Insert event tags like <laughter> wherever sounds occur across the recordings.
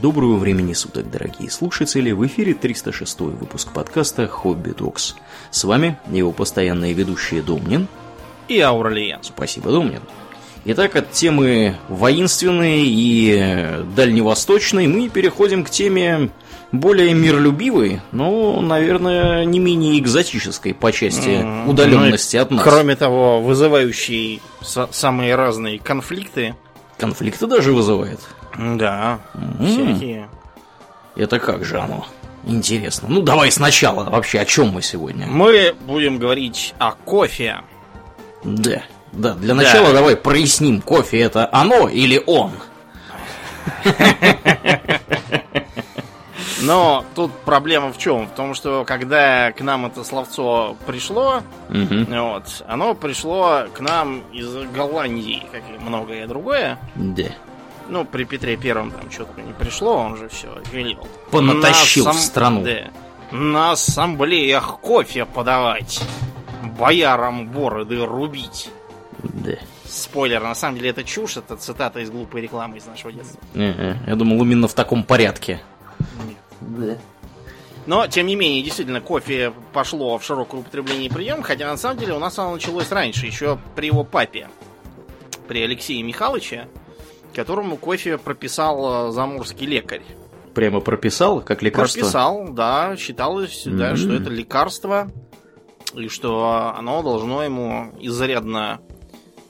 Доброго времени суток, дорогие слушатели! В эфире 306 выпуск подкаста «Хобби Докс». С вами его постоянные ведущие Домнин и Ауралиен. Спасибо, Домнин. Итак, от темы воинственной и дальневосточной мы переходим к теме более миролюбивой, но, наверное, не менее экзотической по части удаленности ну, от нас. Кроме того, вызывающей самые разные конфликты. Конфликты даже вызывает. Да, всякие. Это как же оно? Интересно. Ну, давай сначала. Вообще, о чем мы сегодня? Мы будем говорить о кофе. Да. Да, для начала да. давай проясним, кофе это оно или он? Но тут проблема в чем? В том, что когда к нам это словцо пришло, угу. вот, оно пришло к нам из Голландии, как и многое другое. Да. Ну, при Петре Первом там что-то не пришло, он же все велел. Понатащил на в страну. Да, на ассамблеях кофе подавать, боярам бороды рубить. Да. Спойлер, на самом деле это чушь, это цитата из глупой рекламы из нашего детства. Я думал, именно в таком порядке. Нет. Да. Но, тем не менее, действительно, кофе пошло в широкое употребление и прием, хотя на самом деле у нас оно началось раньше, еще при его папе, при Алексее Михайловиче, которому кофе прописал э, заморский лекарь. Прямо прописал, как лекарство? Прописал, да, считалось, mm-hmm. да, что это лекарство, и что оно должно ему изрядно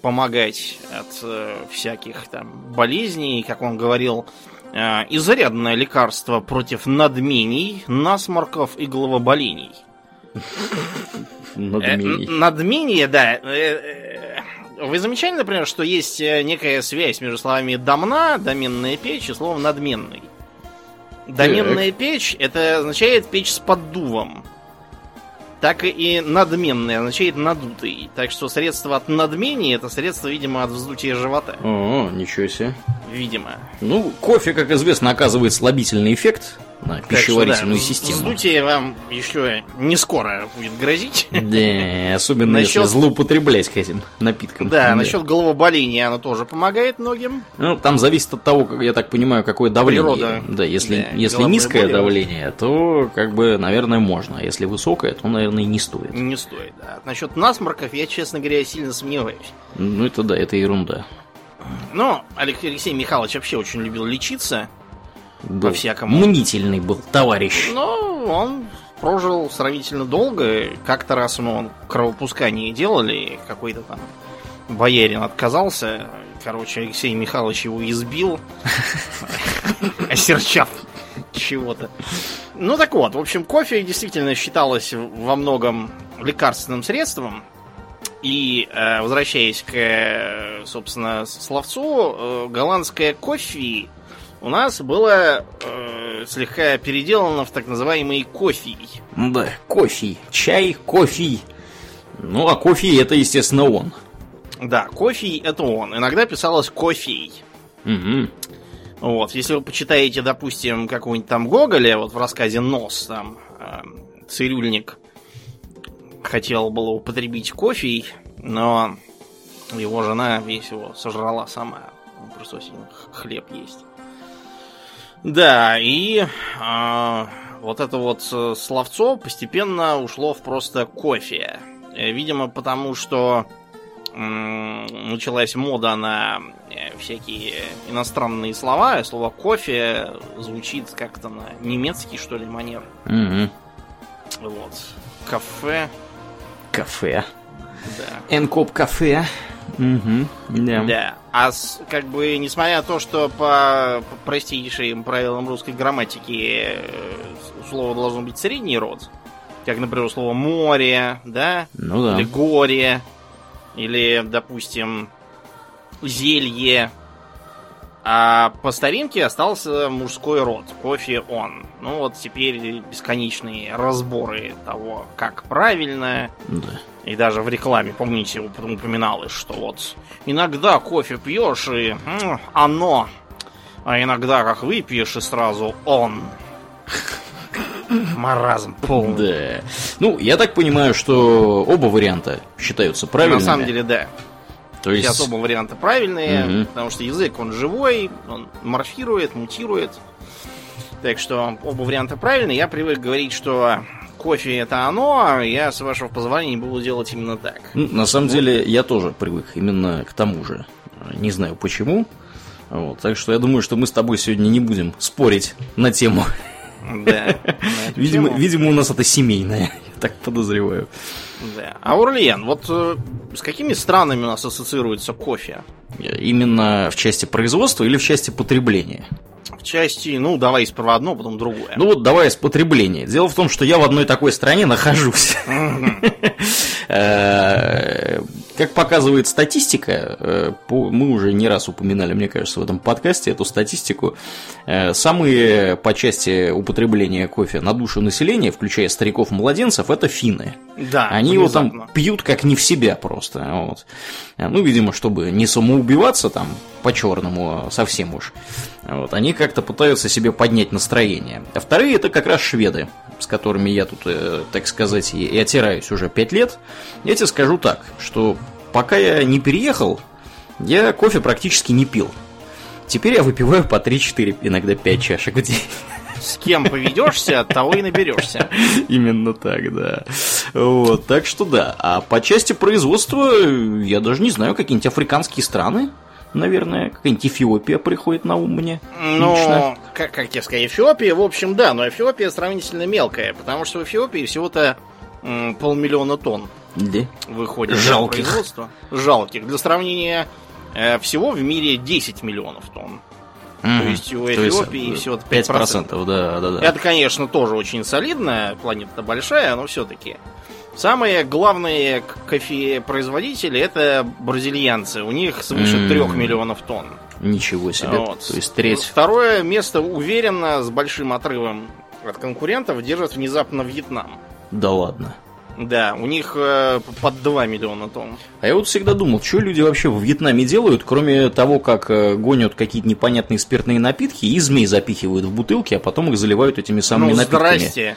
помогать от э, всяких там болезней, как он говорил, э, изрядное лекарство против надмений, насморков и головоболений. <laughs> Надмений. Э, надмение, да. Вы замечали, например, что есть э, некая связь между словами «домна», «доменная печь» и словом «надменный». Доменная печь это означает печь с поддувом так и надменный означает надутый. Так что средство от надмения это средство, видимо, от вздутия живота. О, ничего себе. Видимо. Ну, кофе, как известно, оказывает слабительный эффект на пищеварительную так что, да, систему. Вздутие вам еще не скоро будет грозить. Да, особенно насчет... если злоупотреблять к этим напиткам. Да, да, насчет головоболения оно тоже помогает многим. Ну, там зависит от того, как я так понимаю, какое давление. Природа. Да, если, да, если низкое более. давление, то, как бы, наверное, можно. А если высокое, то, наверное, и не стоит. Не стоит, да. Насчет насморков я, честно говоря, сильно сомневаюсь. Ну, это да, это ерунда. Но Алексей Михайлович вообще очень любил лечиться был по-всякому. Мнительный был товарищ. Ну, он прожил сравнительно долго. Как-то раз ему кровопускание делали, какой-то там боярин отказался. Короче, Алексей Михайлович его избил, <laughs> осерчав чего-то. Ну так вот, в общем, кофе действительно считалось во многом лекарственным средством. И э, возвращаясь к, собственно, словцу, э, голландское кофе у нас было э, слегка переделано в так называемый кофе. Да, кофе. Чай, кофе. Ну, а кофе это, естественно, он. Да, кофе это он. Иногда писалось кофей. Угу. Вот, если вы почитаете, допустим, какого-нибудь там Гоголя, вот в рассказе «Нос», там, э, цирюльник хотел было употребить кофе, но его жена весь его сожрала сама. Он просто хлеб есть. Да, и э, вот это вот э, словцо постепенно ушло в просто кофе. Э, видимо, потому что э, началась мода на э, всякие иностранные слова. Слово кофе звучит как-то на немецкий, что ли, манер. Угу. Вот. Кафе. Кафе. Да. Энкоп кафе. Угу. Да. да. А с, как бы, несмотря на то, что по, простейшим правилам русской грамматики э, слово должно быть средний род, как, например, слово море, да? Ну да. Или горе, или, допустим, зелье. А по старинке остался мужской род, кофе он. Ну вот теперь бесконечные разборы того, как правильно. Да. И даже в рекламе, помните, упоминалось, что вот иногда кофе пьешь и оно, а иногда как выпьешь и сразу он. Маразм полный. Да. Ну, я так понимаю, что оба варианта считаются правильными. На самом деле, да. То есть... Сейчас оба варианта правильные, угу. потому что язык, он живой, он морфирует, мутирует. Так что оба варианта правильные. Я привык говорить, что кофе это оно, а я, с вашего позволения, буду делать именно так. Ну, на самом вот. деле, я тоже привык именно к тому же. Не знаю почему. Вот, так что я думаю, что мы с тобой сегодня не будем спорить на тему. Да. <laughs> Видимо, видимо, у нас это семейное, так подозреваю. Да. А Урлиен, вот э, с какими странами у нас ассоциируется кофе? Именно в части производства или в части потребления? В части, ну, давай сперва одно, потом другое. Ну вот давай с потребления. Дело в том, что я в одной такой стране нахожусь. Э, как показывает статистика, э, мы уже не раз упоминали, мне кажется, в этом подкасте эту статистику, э, самые по части употребления кофе на душу населения, включая стариков-младенцев, это финны. Да, Они его там пьют как не в себя просто. Вот. Ну, видимо, чтобы не самоубиваться там по-черному совсем уж. Вот. Они как-то пытаются себе поднять настроение. А вторые это как раз шведы, с которыми я тут, так сказать, и отираюсь уже пять лет. Я тебе скажу так, что пока я не переехал, я кофе практически не пил. Теперь я выпиваю по 3-4, иногда 5 чашек в день. С кем поведешься, от того и наберешься. <laughs> Именно так, да. Вот, так что да. А по части производства, я даже не знаю, какие-нибудь африканские страны наверное, какая-нибудь Эфиопия приходит на ум мне. Ну, как, как тебе сказать, Эфиопия, в общем, да, но Эфиопия сравнительно мелкая, потому что в Эфиопии всего-то полмиллиона тонн да. выходит Жалких. на производство. Жалких. Для сравнения, э, всего в мире 10 миллионов тонн. Mm, то есть у Эфиопии всего 5%. 5%, да, да, да. Это, конечно, тоже очень солидно, планета большая, но все-таки. Самые главные кофе-производители это бразильянцы. У них свыше mm. 3 миллионов тонн. Ничего себе. Вот. То есть треть. Второе место уверенно, с большим отрывом от конкурентов, держит внезапно Вьетнам. Да ладно. Да, у них э, под 2 миллиона тонн. А я вот всегда думал, что люди вообще в Вьетнаме делают, кроме того, как э, гонят какие-то непонятные спиртные напитки и змей запихивают в бутылки, а потом их заливают этими самыми ну, напитками. здрасте.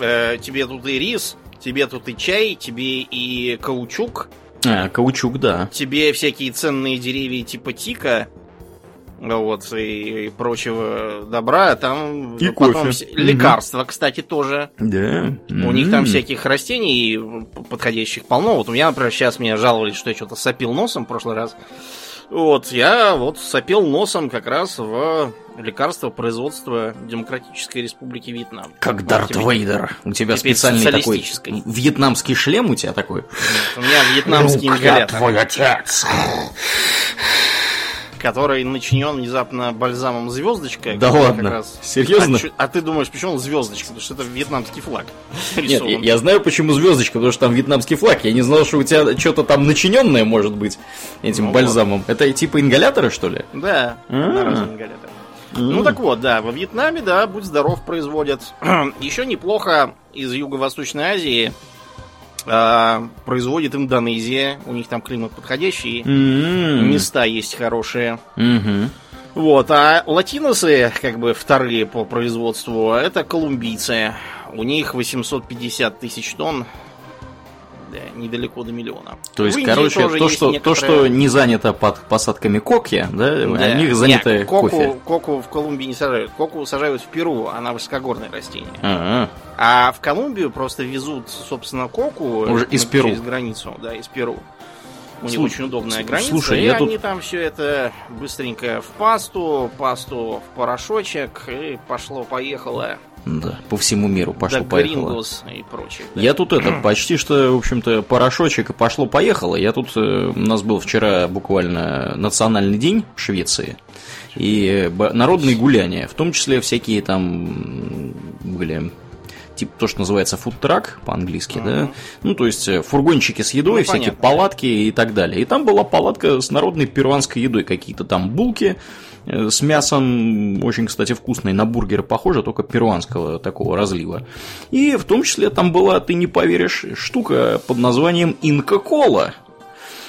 Э, тебе тут и рис, тебе тут и чай, тебе и каучук. А, каучук, да. Тебе всякие ценные деревья типа тика вот, и, и прочего добра. Там и потом кофе. лекарства, угу. кстати, тоже. Да. У mm них там всяких растений подходящих полно. Вот у меня, например, сейчас меня жаловались, что я что-то сопил носом в прошлый раз. Вот, я вот сопел носом как раз в лекарство производства Демократической Республики Вьетнам. Как Дарт Вейдер. У тебя специальный такой вьетнамский шлем у тебя такой? Нет, у меня вьетнамский ингалятор. твой отец который начинен внезапно бальзамом звездочка. Да ладно. Раз... Серьезно? А, а ты думаешь, почему он звездочка? Потому что это вьетнамский флаг. <laughs> Нет, я, я знаю, почему звездочка, потому что там вьетнамский флаг. Я не знал, что у тебя что-то там начиненное может быть этим ну, бальзамом. Вот. Это типа ингаляторы, что ли? Да, одноразовый ингалятор. Ну так вот, да, во Вьетнаме, да, будь здоров, производят. <clears throat> Еще неплохо из Юго-Восточной Азии а, производит Индонезия. У них там климат подходящий. Mm-hmm. Места есть хорошие. Mm-hmm. Вот, а латиносы, как бы вторые по производству, это колумбийцы. У них 850 тысяч тонн да, недалеко до миллиона. То есть, короче, то что, некоторые... то, что не занято под посадками коки, да, да. у них занято Нет, коку, кофе. Коку в Колумбии не сажают. Коку сажают в Перу, она высокогорное растение. А-а. А в Колумбию просто везут, собственно, коку Уже из Перу. через границу, да, из Перу. У них очень удобная граница, Слушай, и я они тут... там все это быстренько в пасту, пасту в порошочек, и пошло-поехало. Да, по всему миру пошло-поехало. и прочее. Да. Я тут это, <clears throat> почти что, в общем-то, порошочек и пошло-поехало. Я тут, э, у нас был вчера буквально национальный день в Швеции. И народные гуляния, в том числе всякие там были типа то, что называется фудтрак по-английски, uh-huh. да, ну, то есть э, фургончики с едой, ну, всякие понятно. палатки и так далее. И там была палатка с народной перуанской едой, какие-то там булки э, с мясом, очень, кстати, вкусные, на бургеры похоже, только перуанского такого разлива. И в том числе там была, ты не поверишь, штука под названием Инка-кола.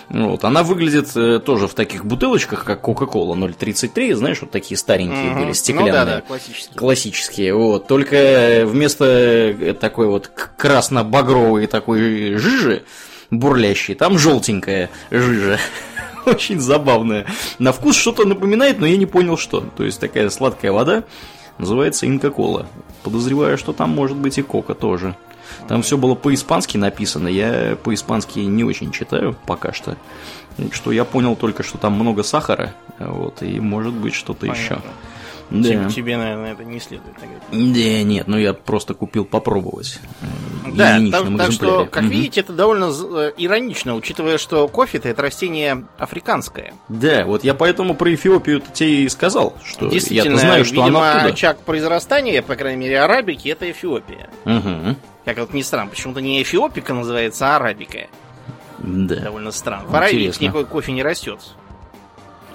Вот, она выглядит э, тоже в таких бутылочках, как Coca-Cola 0,33, знаешь, вот такие старенькие mm-hmm. были, стеклянные. Ну, да, да, классические. Классические, вот. Только вместо э, такой вот красно-багровой такой жижи бурлящей, там желтенькая жижа. <laughs> Очень забавная. На вкус что-то напоминает, но я не понял, что. То есть такая сладкая вода, называется инка-кола. Подозреваю, что там может быть и кока тоже. Там все было по-испански написано, я по-испански не очень читаю пока что. Что я понял только, что там много сахара, вот, и может быть что-то еще. Да. Тебе, тебе, наверное, это не следует. Да, нет, ну я просто купил попробовать. Да, так, так что, как угу. видите, это довольно э, иронично, учитывая, что кофе это растение африканское. Да, вот я поэтому про Эфиопию тебе и сказал, что я знаю, что видимо, она оттуда. очаг произрастания, по крайней мере, арабики, это Эфиопия. Угу. Как вот не странно, почему-то не эфиопика называется, а арабика. Да. Довольно странно. В Аравии никакой кофе не растет.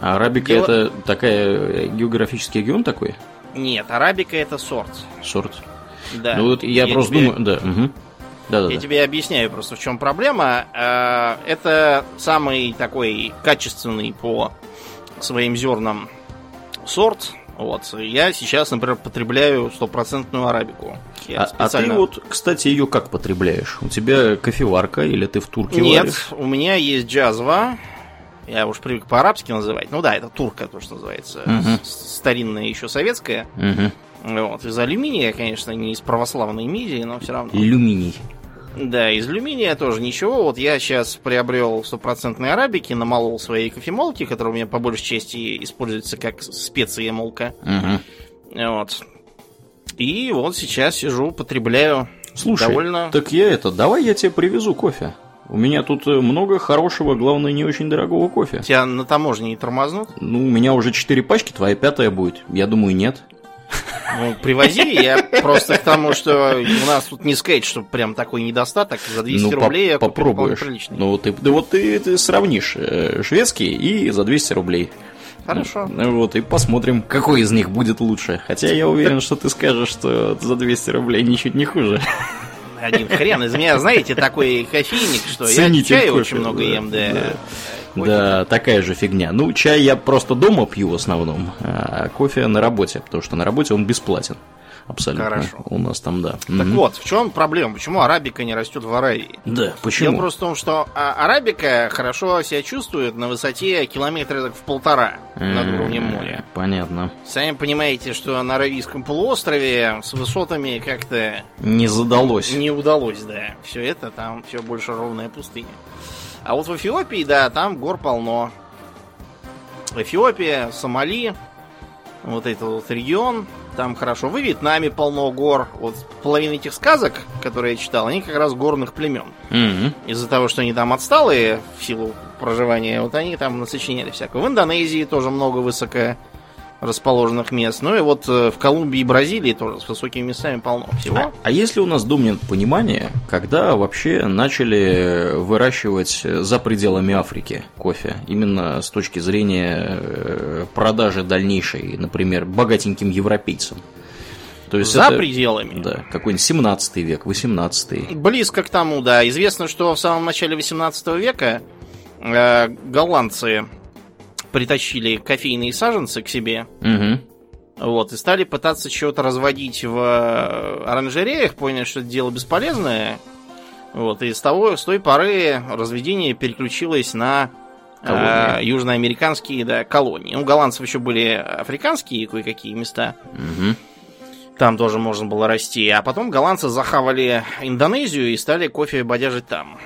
А арабика Дело... это такая географический регион такой? Нет, арабика это сорт. Сорт. Да. Ну вот я, я просто тебе... думаю, да. Угу. Да, да, я да. тебе объясняю просто, в чем проблема. Э, это самый такой качественный по своим зернам сорт. Вот. Я сейчас, например, потребляю стопроцентную арабику. а, специально... а ты вот, кстати, ее как потребляешь? У тебя кофеварка или ты в турке Нет, варишь? у меня есть джазва. Я уж привык по-арабски называть. Ну да, это турка, то, что называется. Угу. Старинная еще советская. Угу. Вот. Из алюминия, конечно, не из православной мидии, но все равно. Алюминий. Да, из алюминия тоже ничего. Вот я сейчас приобрел стопроцентные арабики, намолол свои кофемолки, которые у меня по большей части используются как специя молка. Угу. Вот. И вот сейчас сижу, потребляю Слушай, довольно... так я это, давай я тебе привезу кофе. У меня тут э, много хорошего, главное, не очень дорогого кофе. Тебя на таможне не тормознут? Ну, у меня уже четыре пачки, твоя пятая будет. Я думаю, нет. Ну, привози, я просто к тому, что у нас тут не сказать, что прям такой недостаток. За 200 ну, рублей я попробуешь. Ну, ты, да вот ты, ты сравнишь э, шведский и за 200 рублей. Хорошо. Ну, вот, и посмотрим, какой из них будет лучше. Хотя я уверен, что ты скажешь, что за 200 рублей ничуть не хуже. Один хрен из меня, знаете, такой кофейник, что Цените я чай очень много ем, да. да. Да, такая же фигня. Ну, чай я просто дома пью в основном, а кофе на работе, потому что на работе он бесплатен. Абсолютно. Хорошо. У нас там, да. Так угу. вот, в чем проблема? Почему арабика не растет в Аравии? Да, почему? Дело просто в том, что а, арабика хорошо себя чувствует на высоте километра в полтора над уровнем моря. Понятно. Сами понимаете, что на Аравийском полуострове с высотами как-то... Не задалось. Не удалось, да. Все это там все больше ровная пустыня. А вот в Эфиопии, да, там гор полно. Эфиопия, Сомали, вот этот вот регион, там хорошо. В Вьетнаме полно гор. Вот половина этих сказок, которые я читал, они как раз горных племен. Mm-hmm. Из-за того, что они там отсталые в силу проживания, вот они там насочиняли всякого. В Индонезии тоже много высоко расположенных мест. Ну и вот э, в Колумбии и Бразилии тоже с высокими местами полно всего. А, а есть ли у нас, Думнин, понимание, когда вообще начали выращивать за пределами Африки кофе? Именно с точки зрения э, продажи дальнейшей, например, богатеньким европейцам. То есть За это, пределами. Да, какой-нибудь 17 век, 18 Близко к тому, да. Известно, что в самом начале 18 века э, голландцы притащили кофейные саженцы к себе. Угу. Вот, и стали пытаться чего-то разводить в э, оранжереях, поняли, что это дело бесполезное. Вот, и с, того, с той поры разведение переключилось на э, южноамериканские да, колонии. У голландцев еще были африканские кое-какие места. Угу. Там тоже можно было расти. А потом голландцы захавали Индонезию и стали кофе бодяжить там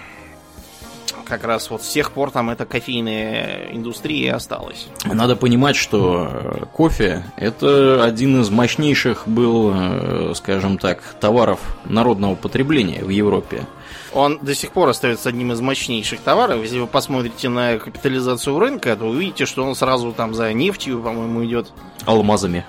как раз вот с тех пор там эта кофейная индустрия осталась. Надо понимать, что э, кофе это один из мощнейших был, э, скажем так, товаров народного потребления в Европе. Он до сих пор остается одним из мощнейших товаров. Если вы посмотрите на капитализацию рынка, то увидите, что он сразу там за нефтью, по-моему, идет. Алмазами.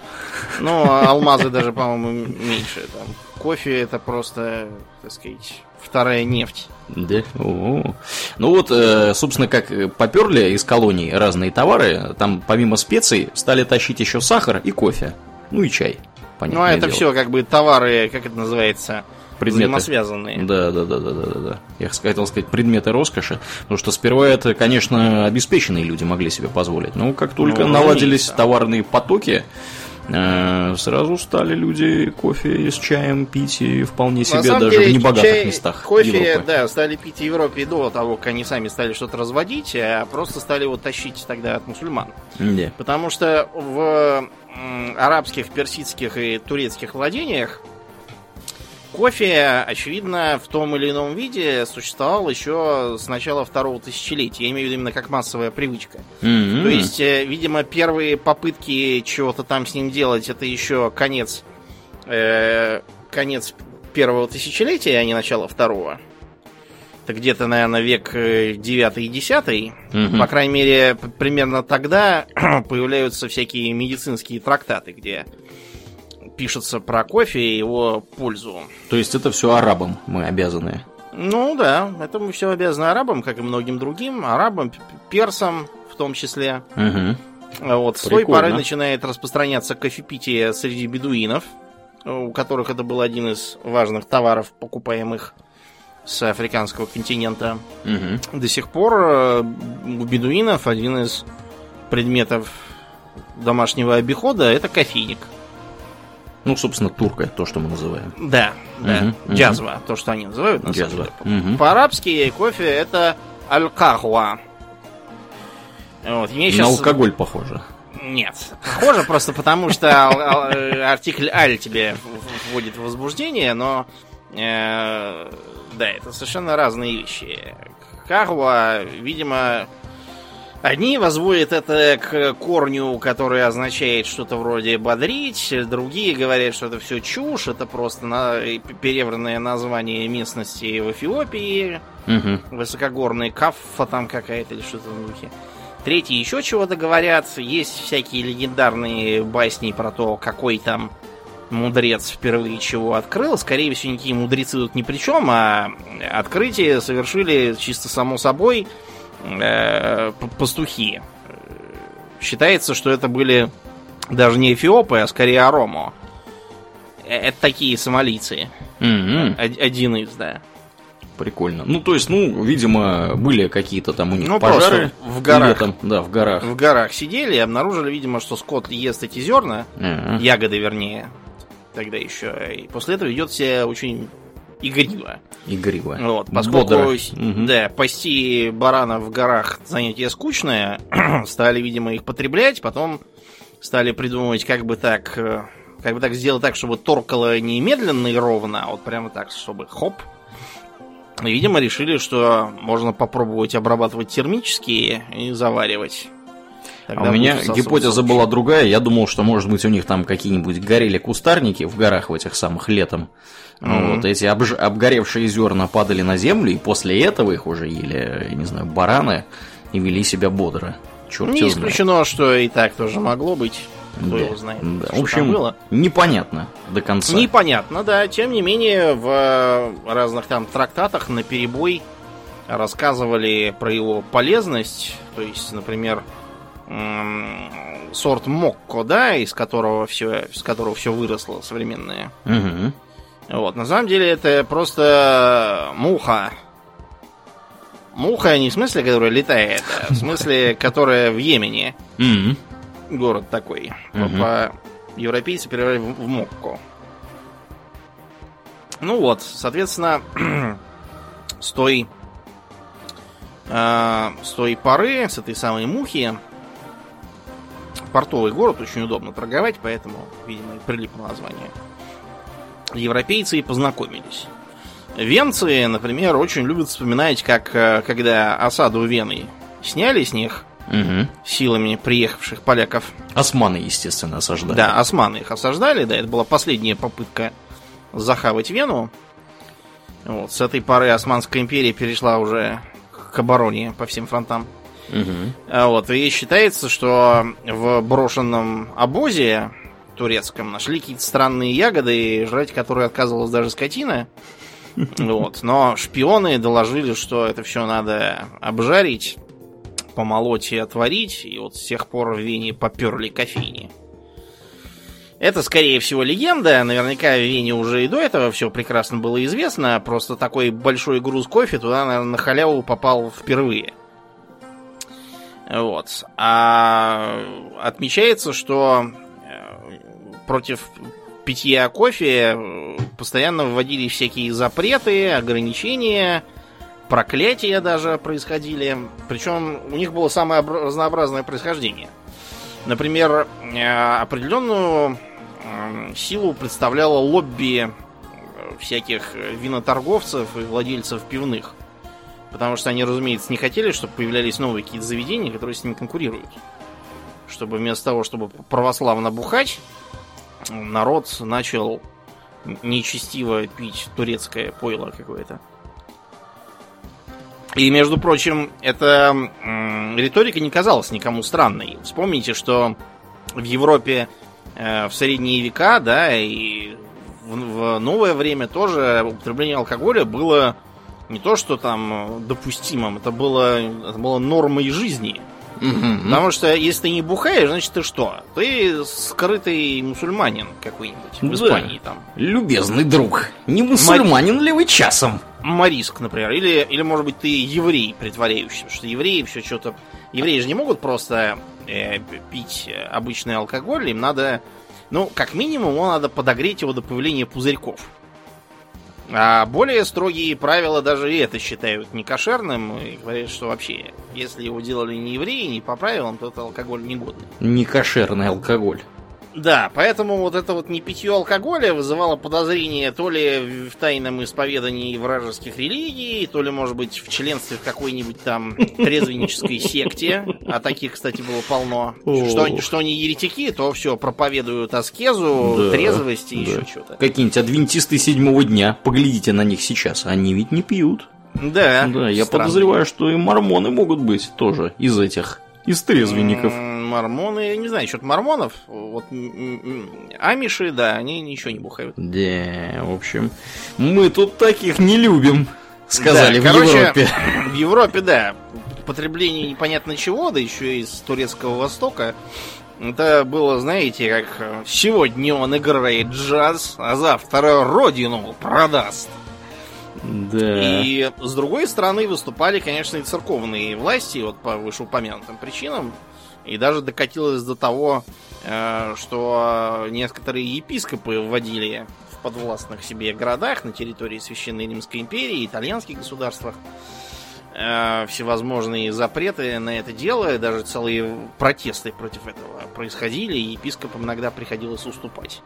Ну, а алмазы даже, по-моему, меньше. Там. Кофе это просто, так сказать, вторая нефть. Да. О-о-о. Ну вот, э, собственно, как поперли из колоний разные товары, там помимо специй стали тащить еще сахар и кофе. Ну и чай. Ну а это дело. все как бы товары, как это называется, предметы. взаимосвязанные. Да, да, да, да, да, да, да. Я хотел сказать предметы роскоши, потому что сперва это, конечно, обеспеченные люди могли себе позволить. Но как только ну, наладились товарные потоки, э, сразу стали люди кофе с чаем пить и вполне себе даже деле, в небогатых чай, местах Кофе, Европы. да, стали пить в Европе до того, как они сами стали что-то разводить, а просто стали его тащить тогда от мусульман. Да. Потому что в арабских, персидских и турецких владениях кофе, очевидно, в том или ином виде существовал еще с начала второго тысячелетия. Я имею в виду именно как массовая привычка. М-м. То есть, э, видимо, первые попытки чего-то там с ним делать, это еще конец, э, конец первого тысячелетия, а не начало второго. Это где-то, наверное, век э, 9 и 10. Мгм. По крайней мере, примерно тогда <clears throat> появляются всякие медицинские трактаты, где пишется про кофе и его пользу. То есть это все арабам мы обязаны. Ну да, это мы все обязаны арабам, как и многим другим. Арабам, персам в том числе. А Вот, с той поры начинает распространяться кофепитие среди бедуинов, у которых это был один из важных товаров, покупаемых с африканского континента. Мгм. До сих пор э, у бедуинов один из предметов домашнего обихода это кофейник. Ну, собственно, турка, то, что мы называем. Да, да, мгм. джазва, то, что они называют на самом Джазва. деле. Мгм. По-арабски кофе это аль-кахва. Вот, мне На щас- алкоголь похоже. Нет. Похоже просто потому, что артикль «аль» тебе вводит в возбуждение, но... э, да, это совершенно разные вещи. Кахва, видимо... Одни возводят это к корню, который означает что-то вроде бодрить, другие говорят, что это все чушь, это просто на- перевранное название местности в Эфиопии, Мгм. высокогорный каффа там какая-то или что-то в духе. Третьи еще чего-то говорят. Есть всякие легендарные басни про то, какой там мудрец впервые чего открыл. Скорее всего, никакие мудрецы тут ни при чем, а открытие совершили чисто само собой э, пастухи. Считается, что это были даже не эфиопы, а скорее аромо. Э, Это такие сомалийцы. Од- Один из, да. Прикольно. Ну, то есть, ну, видимо, были какие-то там у них Ну, пожары. в горах. летом. Да, в горах. в горах сидели и обнаружили, видимо, что скот ест эти зерна, Ага. ягоды вернее, тогда еще. И после этого ведет себя очень игриво. Игриво. Вот, поскольку Бодро. да, пасти баранов в горах занятие скучное, <clears throat> стали, видимо, их потреблять, потом стали придумывать, как бы так, э, как бы так сделать так, чтобы торкало не медленно и ровно, а вот прямо так, чтобы хоп. И, видимо, решили, что можно попробовать обрабатывать термически и заваривать. А Тогда у меня гипотеза лучше. была другая. Я думал, что, может быть, у них там какие-нибудь горели кустарники в горах в этих самых летом. Мгм. Вот эти обж- обгоревшие зерна падали на землю, и после этого их уже ели, я не знаю, бараны и вели себя бодро. Черт Не его знает. исключено, что и так тоже могло быть. Кто Да, его знает. да. что В общем, там было. непонятно до конца. Непонятно, да. Тем не менее, в э, разных там трактатах на перебой рассказывали про его полезность. То есть, например, сорт Мокко, да, из которого все, с которого все выросло современное. Мгм. Вот, на самом деле это просто муха. Муха не в смысле, которая летает, а в смысле, которая в Йемене. Город такой. Европейцы перевели в, Мокко. Ну вот, соответственно, <clears throat> с той, э, с той поры, с этой самой мухи, портовый город очень удобно торговать, поэтому, видимо, и прилипло название. Европейцы и познакомились. Венцы, например, очень любят вспоминать, как э, когда осаду Вены сняли с них Мгм. силами приехавших поляков, Османы, естественно, осаждали. да, османы их осаждали, да, это была последняя попытка захавать Вену. Вот, с этой поры Османская империя перешла уже к обороне по всем фронтам. А Вот, и считается, что в брошенном обозе турецком нашли какие-то странные ягоды, жрать которые отказывалась даже скотина. Вот, но шпионы доложили, что это все надо обжарить, помолоть и отварить, и вот с тех пор в Вене поперли кофейни. Это, скорее всего, легенда. Наверняка в Вене уже и до этого все прекрасно было известно. Просто такой большой груз кофе туда, наверное, на халяву попал впервые. Вот. А отмечается, что против питья кофе постоянно вводили всякие запреты, ограничения, проклятия даже происходили. Причем у них было самое разнообразное происхождение. Например, определенную силу представляло лобби всяких виноторговцев и владельцев пивных. Потому что они, разумеется, не хотели, чтобы появлялись новые какие-то заведения, которые с ними конкурируют. Чтобы вместо того, чтобы православно бухать, народ начал нечестиво пить турецкое пойло какое-то. И, между прочим, эта риторика не казалась никому странной. Вспомните, что в Европе э, в средние века, да, и в, в новое время тоже употребление алкоголя было не то, что там допустимым, это было, это было нормой жизни. Угу. Потому что если ты не бухаешь, значит ты что? Ты скрытый мусульманин какой-нибудь в Испании да. там. Любезный друг, не мусульманин Мари... ли вы часом? Мариск, например, или, или может быть ты еврей притворяющийся, потому что евреи все что-то... Евреи же не могут просто э, пить обычный алкоголь, им надо, ну, как минимум, его надо подогреть его до появления пузырьков. А более строгие правила даже и это считают некошерным и говорят, что вообще, если его делали не евреи, не по правилам, то это алкоголь негодный. Некошерный алкоголь. Да, поэтому вот это вот не питье алкоголя вызывало подозрение то ли в тайном исповедании вражеских религий, то ли, может быть, в членстве в какой-нибудь там трезвеннической секте. А таких, кстати, было полно. Что, что они еретики, то все, проповедуют аскезу, да, трезвость и да. еще что-то. Какие-нибудь адвентисты седьмого дня, поглядите на них сейчас, они ведь не пьют. Да. Да, я странно. подозреваю, что и мормоны могут быть тоже из этих, из трезвенников мормоны, я не знаю, что-то мормонов, вот амиши, да, они ничего не бухают. Да, в общем, мы тут таких не любим, сказали да, в короче, Европе. В Европе, да, потребление непонятно чего, да еще из турецкого востока. Это было, знаете, как сегодня он играет джаз, а завтра родину продаст. Да. И с другой стороны выступали, конечно, и церковные власти, вот по вышеупомянутым причинам. И даже докатилось до того, э, что некоторые епископы вводили в подвластных себе городах на территории Священной Римской империи, итальянских государствах э, всевозможные запреты на это дело, даже целые протесты против этого происходили, и епископам иногда приходилось уступать.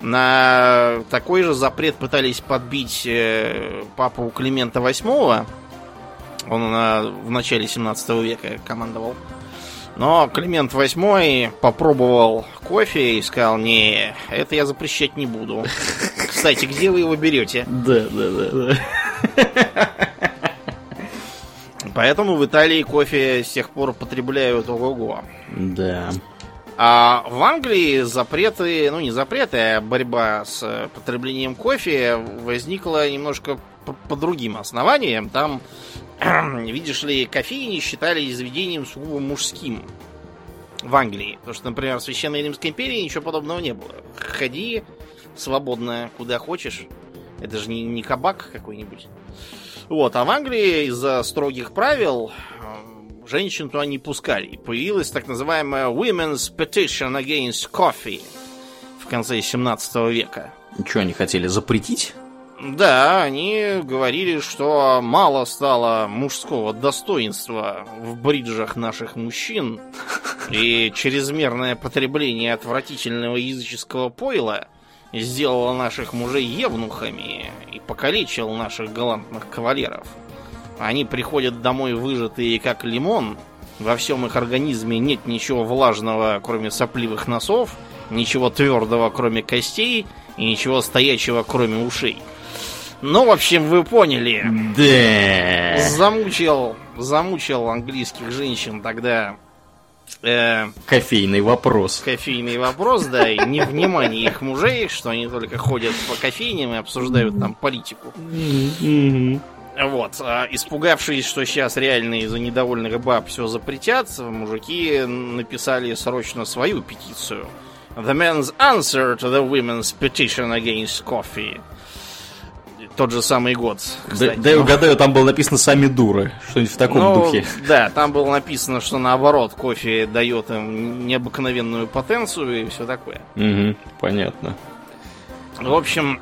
На такой же запрет пытались подбить э, папу Климента VIII. Он в начале 17 века командовал но Климент VIII попробовал кофе и сказал, не, это я запрещать не буду. <laughs> Кстати, где вы его берете? Да, да, да, да. Поэтому в Италии кофе с тех пор потребляют ого-го. Да. А в Англии запреты, ну не запреты, а борьба с потреблением кофе возникла немножко по, по другим основаниям. Там <clears throat> видишь ли, кофейни считались заведением сугубо мужским в Англии. Потому что, например, в Священной Римской империи ничего подобного не было. Ходи свободно куда хочешь. Это же не, не кабак какой-нибудь. Вот, а в Англии из-за строгих правил э, женщин туда не пускали. Появилась так называемая Women's Petition Against Coffee в конце 17 века. Ничего они хотели запретить? Да, они говорили, что мало стало мужского достоинства в бриджах наших мужчин, и чрезмерное потребление отвратительного языческого пойла сделало наших мужей евнухами и покалечил наших галантных кавалеров. Они приходят домой выжатые как лимон, во всем их организме нет ничего влажного, кроме сопливых носов, ничего твердого, кроме костей, и ничего стоячего, кроме ушей. Ну, в общем, вы поняли. Да. Замучил, замучил английских женщин тогда. Э, кофейный вопрос. Кофейный вопрос, да, и невнимание их мужей, что они только ходят по кофейням и обсуждают там политику. Вот, а испугавшись, что сейчас реально из-за недовольных баб все запретят, мужики написали срочно свою петицию. The men's answer to the women's petition against coffee тот же самый год. Да, да я угадаю, там было написано «сами дуры», что-нибудь в таком ну, духе. Да, там было написано, что наоборот, кофе дает им необыкновенную потенцию и все такое. Угу, понятно. В общем,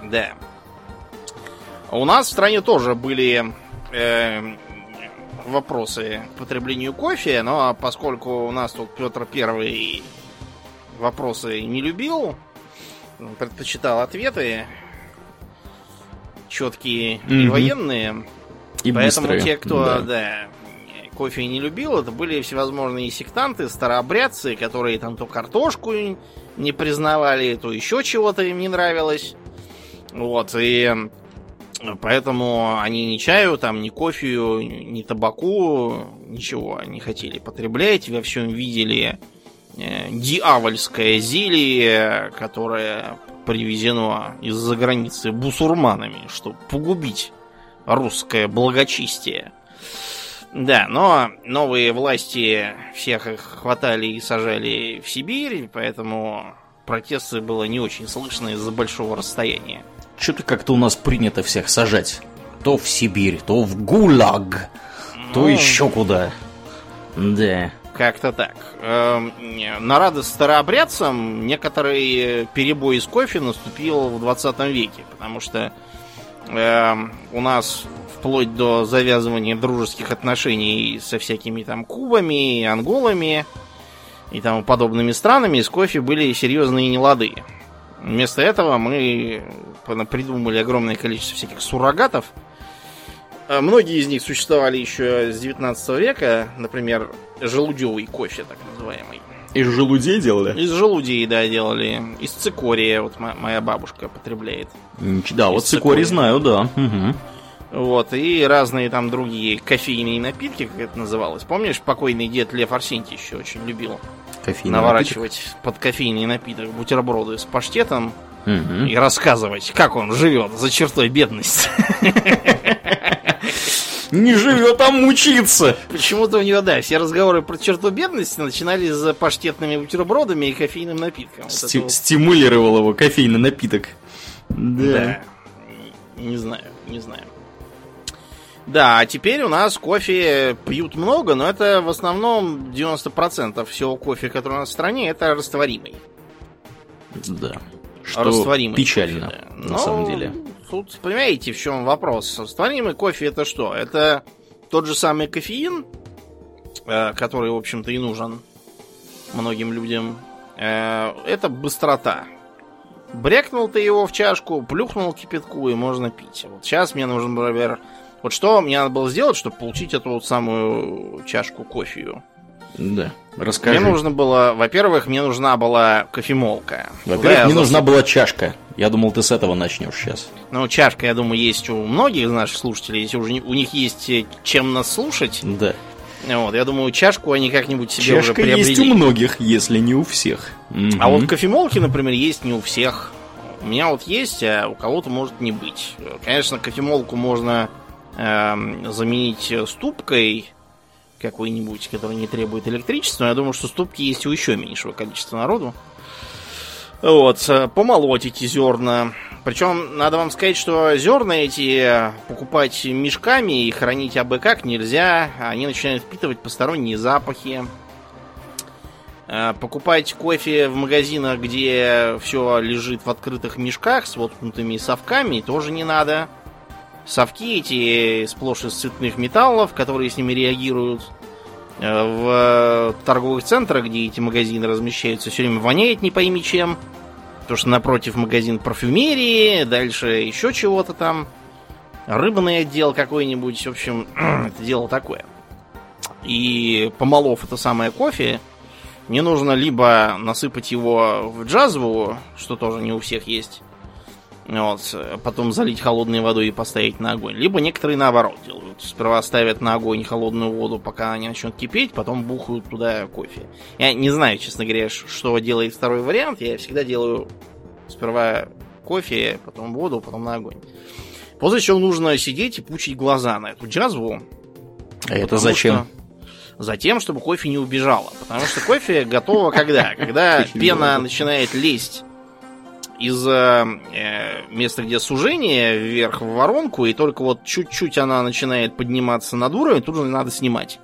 <clears throat> да. У нас в стране тоже были э, вопросы к потреблению кофе, но поскольку у нас тут Петр Первый вопросы не любил, предпочитал ответы четкие mm-hmm. и военные. И поэтому быстрые. те, кто да. Да, кофе не любил, это были всевозможные сектанты, старообрядцы, которые там то картошку не признавали, то еще чего-то им не нравилось. Вот, и поэтому они ни чаю, там, ни кофею, ни табаку, ничего не хотели потреблять. Во всем видели э, дьявольское зелье, которое привезено из-за границы бусурманами, чтобы погубить русское благочестие. Да, но новые власти всех их хватали и сажали в Сибирь, поэтому протесты было не очень слышно из-за большого расстояния. Что-то как-то у нас принято всех сажать. То в Сибирь, то в ГУЛАГ, ну, то еще куда. Да. Как-то так. Эм, на радость старообрядцам некоторый перебой из кофе наступил в 20 веке, потому что э, у нас вплоть до завязывания дружеских отношений со всякими там кубами, анголами и тому подобными странами из кофе были серьезные нелады. Вместо этого мы придумали огромное количество всяких суррогатов. Э, многие из них существовали еще с 19 века, например, желудевый кофе, так называемый. Из желудей делали? Из желудей, да, делали. Из цикория, вот моя бабушка потребляет. Да, Из вот цикорий знаю, да. Угу. Вот, и разные там другие кофейные напитки, как это называлось. Помнишь, покойный дед Лев Арсентьевич очень любил Кофейный наворачивать напиток? под кофейный напиток бутерброды с паштетом угу. и рассказывать, как он живет за чертой бедности. <laughs> Не живет, а мучится. Почему-то у него, да, все разговоры про черту бедности начинались за паштетными бутербродами и кофейным напитком. Сти- Стимулировал его кофейный напиток. Да. да. Не знаю, не знаю. Да, а теперь у нас кофе пьют много, но это в основном 90% всего кофе, который у нас в стране, это растворимый. Да. Что растворимый печально, кофе, да. на но самом деле. Тут, понимаете, в чем вопрос? Растворимый кофе это что? Это тот же самый кофеин, э, который, в общем-то, и нужен многим людям. Э, это быстрота. Брекнул ты его в чашку, плюхнул кипятку и можно пить. Вот сейчас мне нужен, например, вот что мне надо было сделать, чтобы получить эту вот самую чашку кофею? Да, расскажи. Мне нужно было, во-первых, мне нужна была кофемолка. Во-первых, мне нужна была чашка. Я думал, ты с этого начнешь сейчас. Ну, чашка, я думаю, есть у многих наших слушателей. Если уже у них есть э, чем нас слушать. Да. Вот, я думаю, чашку они как-нибудь себе Чашка уже приобрели. есть у многих, если не у всех. А вот кофемолки, например, есть не у всех. У меня вот есть, а у кого-то может не быть. Конечно, кофемолку можно э, заменить ступкой какой-нибудь, который не требует электричества. Я думаю, что ступки есть у еще меньшего количества народу. Вот, э, помолоть эти зерна. Причем, надо вам сказать, что зерна эти покупать мешками и хранить абы как нельзя. Они начинают впитывать посторонние запахи. Э, покупать кофе в магазинах, где все лежит в открытых мешках с воткнутыми совками, тоже не надо совки эти сплошь из цветных металлов, которые с ними реагируют. Э, в торговых центрах, где эти магазины размещаются, все время воняет не пойми чем. Потому что напротив магазин парфюмерии, дальше еще чего-то там. Рыбный отдел какой-нибудь. В общем, <clears throat> это дело такое. И помолов это самое кофе, мне нужно либо насыпать его в джазву, что тоже не у всех есть, вот, потом залить холодной водой и поставить на огонь. Либо некоторые наоборот делают. Сперва ставят на огонь холодную воду, пока она начнет кипеть, потом бухают туда кофе. Я не знаю, честно говоря, что делает второй вариант. Я всегда делаю сперва кофе, потом воду, потом на огонь. После чего нужно сидеть и пучить глаза на эту джазву. А это зачем? Затем, чтобы кофе не убежало. Потому что кофе готово когда? Когда <laughs> пена начинает лезть из э, места, где сужение, вверх в воронку, и только вот чуть-чуть она начинает подниматься над уровень, тут же надо снимать.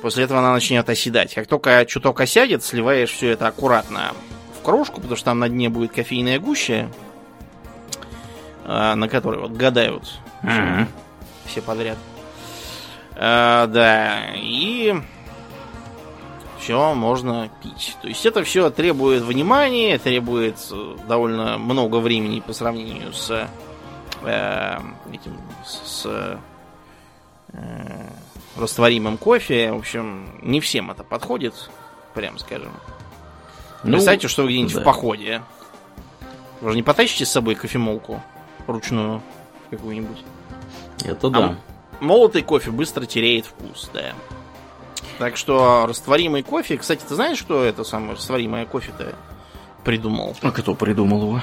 После этого она начнет оседать. Как только чуток осядет, сливаешь все это аккуратно в кружку, потому что там на дне будет кофейная гуща, э, на которой вот гадают Мгм. все подряд. А, да, и все можно пить. То есть это все требует внимания, требует э, довольно много времени по сравнению с э, этим с, э, растворимым кофе. В общем, не всем это подходит, прям скажем. Ну, Представьте, что вы где-нибудь да. в походе. Вы же не потащите с собой кофемолку ручную какую-нибудь. Это да. Молотый кофе быстро теряет вкус, да. Так что растворимый кофе... Кстати, ты знаешь, что это самое растворимое кофе-то придумал? А кто придумал его?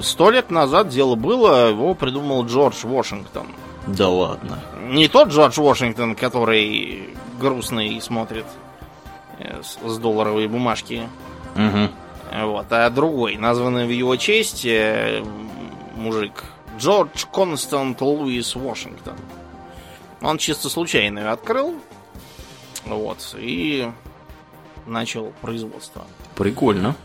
Сто лет назад дело было, его придумал Джордж Вашингтон. Да ладно. Не тот Джордж Вашингтон, который грустный смотрит э, с, долларовой бумажки, Мгм. вот, а другой, названный в его честь э, мужик Джордж Констант Луис Вашингтон. Он чисто случайно ее открыл, вот, и начал производство. Прикольно.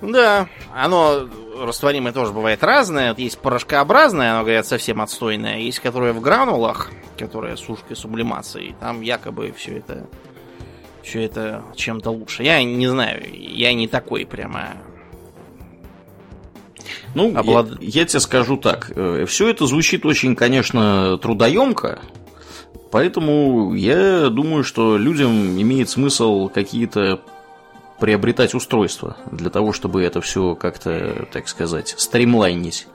Да, оно растворимое тоже бывает разное. Вот есть порошкообразное, оно, говорят, совсем отстойное. Есть, которое в гранулах, которое с ушкой сублимацией. Там якобы все это все это чем-то лучше. Я не знаю, я не такой прямо. Ну, Облад- я, я тебе скажу так. Все это звучит очень, конечно, трудоемко. Поэтому я думаю, что людям имеет смысл какие-то приобретать устройства для того, чтобы это все как-то, так сказать, стримлайнить.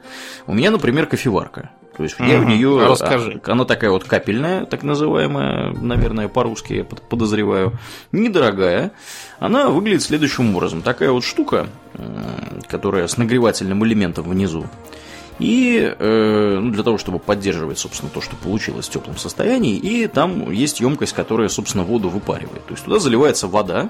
У меня, например, кофеварка. То есть я в нее. Расскажи. Она такая вот капельная, так называемая, наверное, по-русски я под- подозреваю. Недорогая. Она выглядит следующим образом. Такая вот штука, которая с нагревательным элементом внизу. И э, ну, для того, чтобы поддерживать, собственно, то, что получилось в теплом состоянии, и там есть емкость, которая, собственно, воду выпаривает. То есть туда заливается вода,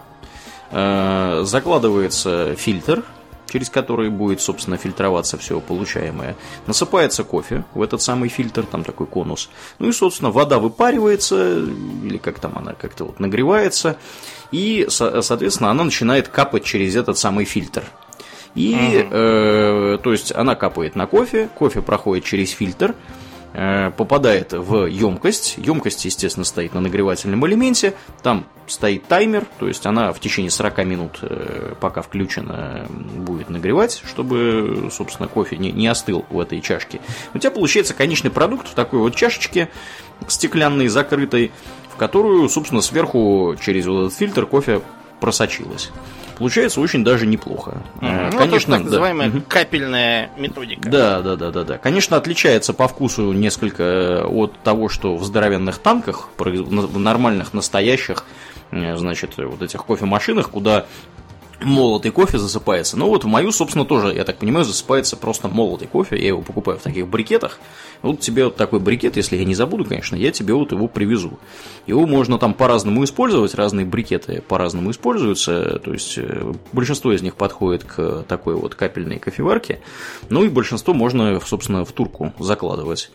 э, закладывается фильтр, через который будет, собственно, фильтроваться все получаемое. Насыпается кофе в этот самый фильтр, там такой конус. Ну и, собственно, вода выпаривается, или как там она как-то вот нагревается, и, со- соответственно, она начинает капать через этот самый фильтр. И, э, то есть, она капает на кофе, кофе проходит через фильтр, э, попадает в емкость. Емкость, естественно, стоит на нагревательном элементе. Там стоит таймер, то есть она в течение 40 минут, э, пока включена, будет нагревать, чтобы, собственно, кофе не, не остыл в этой чашке. У тебя получается конечный продукт в такой вот чашечке стеклянной, закрытой, в которую, собственно, сверху через вот этот фильтр кофе просочилось. Получается очень даже неплохо. Э, Ну, Конечно, так да. называемая Мгм. капельная методика. Да, да, да, да, да. Конечно, отличается по вкусу несколько от того, что в здоровенных танках, в нормальных, настоящих, э, значит, вот этих кофемашинах, куда молотый кофе засыпается. Ну вот в мою, собственно, тоже, я так понимаю, засыпается просто молотый кофе. Я его покупаю в таких брикетах. Вот тебе вот такой брикет, если я не забуду, конечно, я тебе вот его привезу. Его можно там по-разному использовать, разные брикеты по-разному используются. То есть э, большинство из них подходит к такой вот капельной кофеварке. Ну и большинство можно, собственно, в турку закладывать.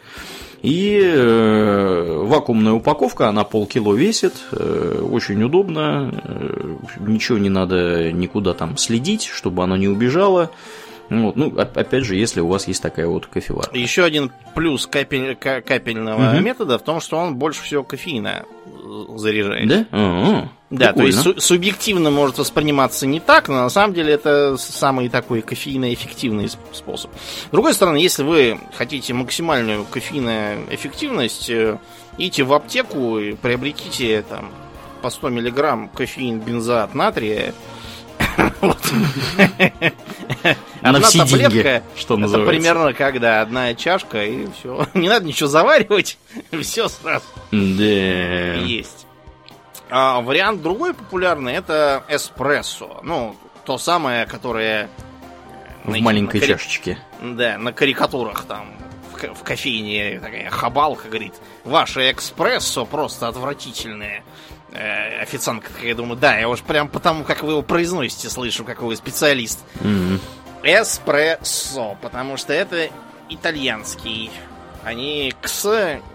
И э, вакуумная упаковка, она полкило весит, э, очень удобно, э, ничего не надо никуда там следить, чтобы оно не убежало. Вот, ну, оп- опять же, если у вас есть такая вот кофеварка. Еще один плюс капель- ка- капельного Мгм. метода в том, что он больше всего кофеина э, заряжает. Да? А, Да, то есть прикольно. су- субъективно может восприниматься не так, но на самом деле это самый такой кофеиноэффективный сп- способ. С другой стороны, если вы хотите максимальную кофеиноэффективность, э, идите в аптеку и приобретите там по 100 миллиграмм кофеин бензоат натрия. Вот. На Одна все деньги, что это называется. примерно когда одна чашка и все. <laughs> Не надо ничего заваривать, <laughs> все сразу Да. есть. А вариант другой популярный это эспрессо. Ну, то самое, которое В на- маленькой на чашечке. Да, на карикатурах там в кофейне такая хабалка говорит, ваше экспрессо просто отвратительное. Э, официантка такая, думаю, да, я уж прям потому, как вы его произносите, слышу, как вы специалист. Эспрессо, потому что это итальянский. Они кс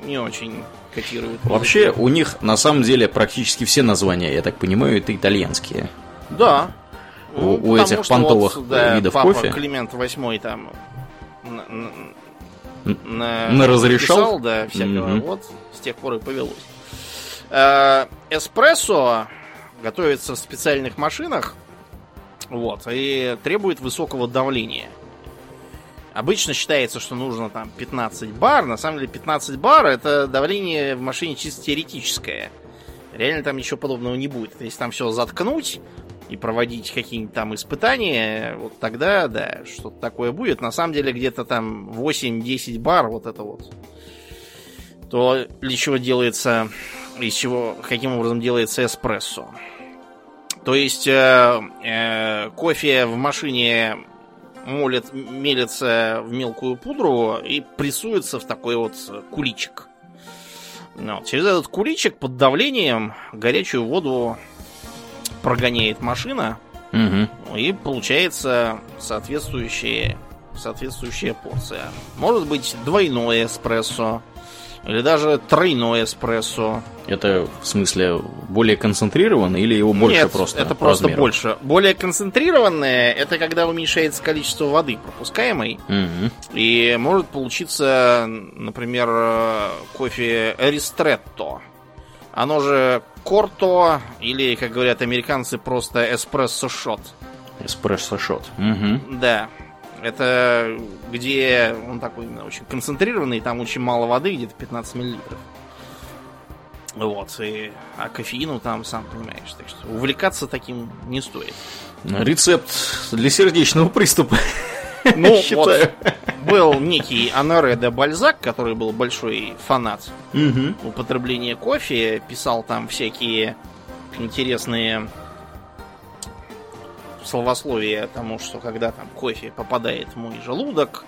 не очень котируют. Вообще, у них на самом деле практически все названия, я так понимаю, это итальянские. Да. У, у этих понтовых вот, да, видов папа кофе. Климент VIII там на, на, на- Наразрешал? написал, да, всякого. Мгм. Вот с тех пор и повелось. Э, эспрессо готовится в специальных машинах, вот, и требует высокого давления. Обычно считается, что нужно там 15 бар. На самом деле 15 бар это давление в машине чисто теоретическое. Реально там ничего подобного не будет. Если там все заткнуть и проводить какие-нибудь там испытания, вот тогда, да, что-то такое будет. На самом деле где-то там 8-10 бар, вот это вот. То для чего делается, из чего, каким образом делается эспрессо. То есть э, э, кофе в машине молит, мелится в мелкую пудру и прессуется в такой вот куличик. Ну. Через этот куличик под давлением горячую воду прогоняет машина, ну, и получается соответствующая, соответствующая порция. Может быть двойное эспрессо, или даже тройное эспрессо. Это в смысле более концентрированно или его больше Нет, просто? это просто размеру? больше. Более концентрированное, это когда уменьшается количество воды пропускаемой, Мгм. и может получиться, например, кофе ристретто. Оно же корто, или, как говорят американцы, просто эспрессо-шот. Эспрессо-шот. Мгм. Да. Это где он такой именно очень концентрированный, там очень мало воды, где-то 15 миллилитров. Вот, и, а кофеину там, сам понимаешь, так что увлекаться таким не стоит. Рецепт для сердечного приступа. <laughs> Ну, Считаю. вот, был некий Анаре де Бальзак, который был большой фанат употребления кофе, писал там всякие интересные словословия тому, что когда там кофе попадает в мой желудок,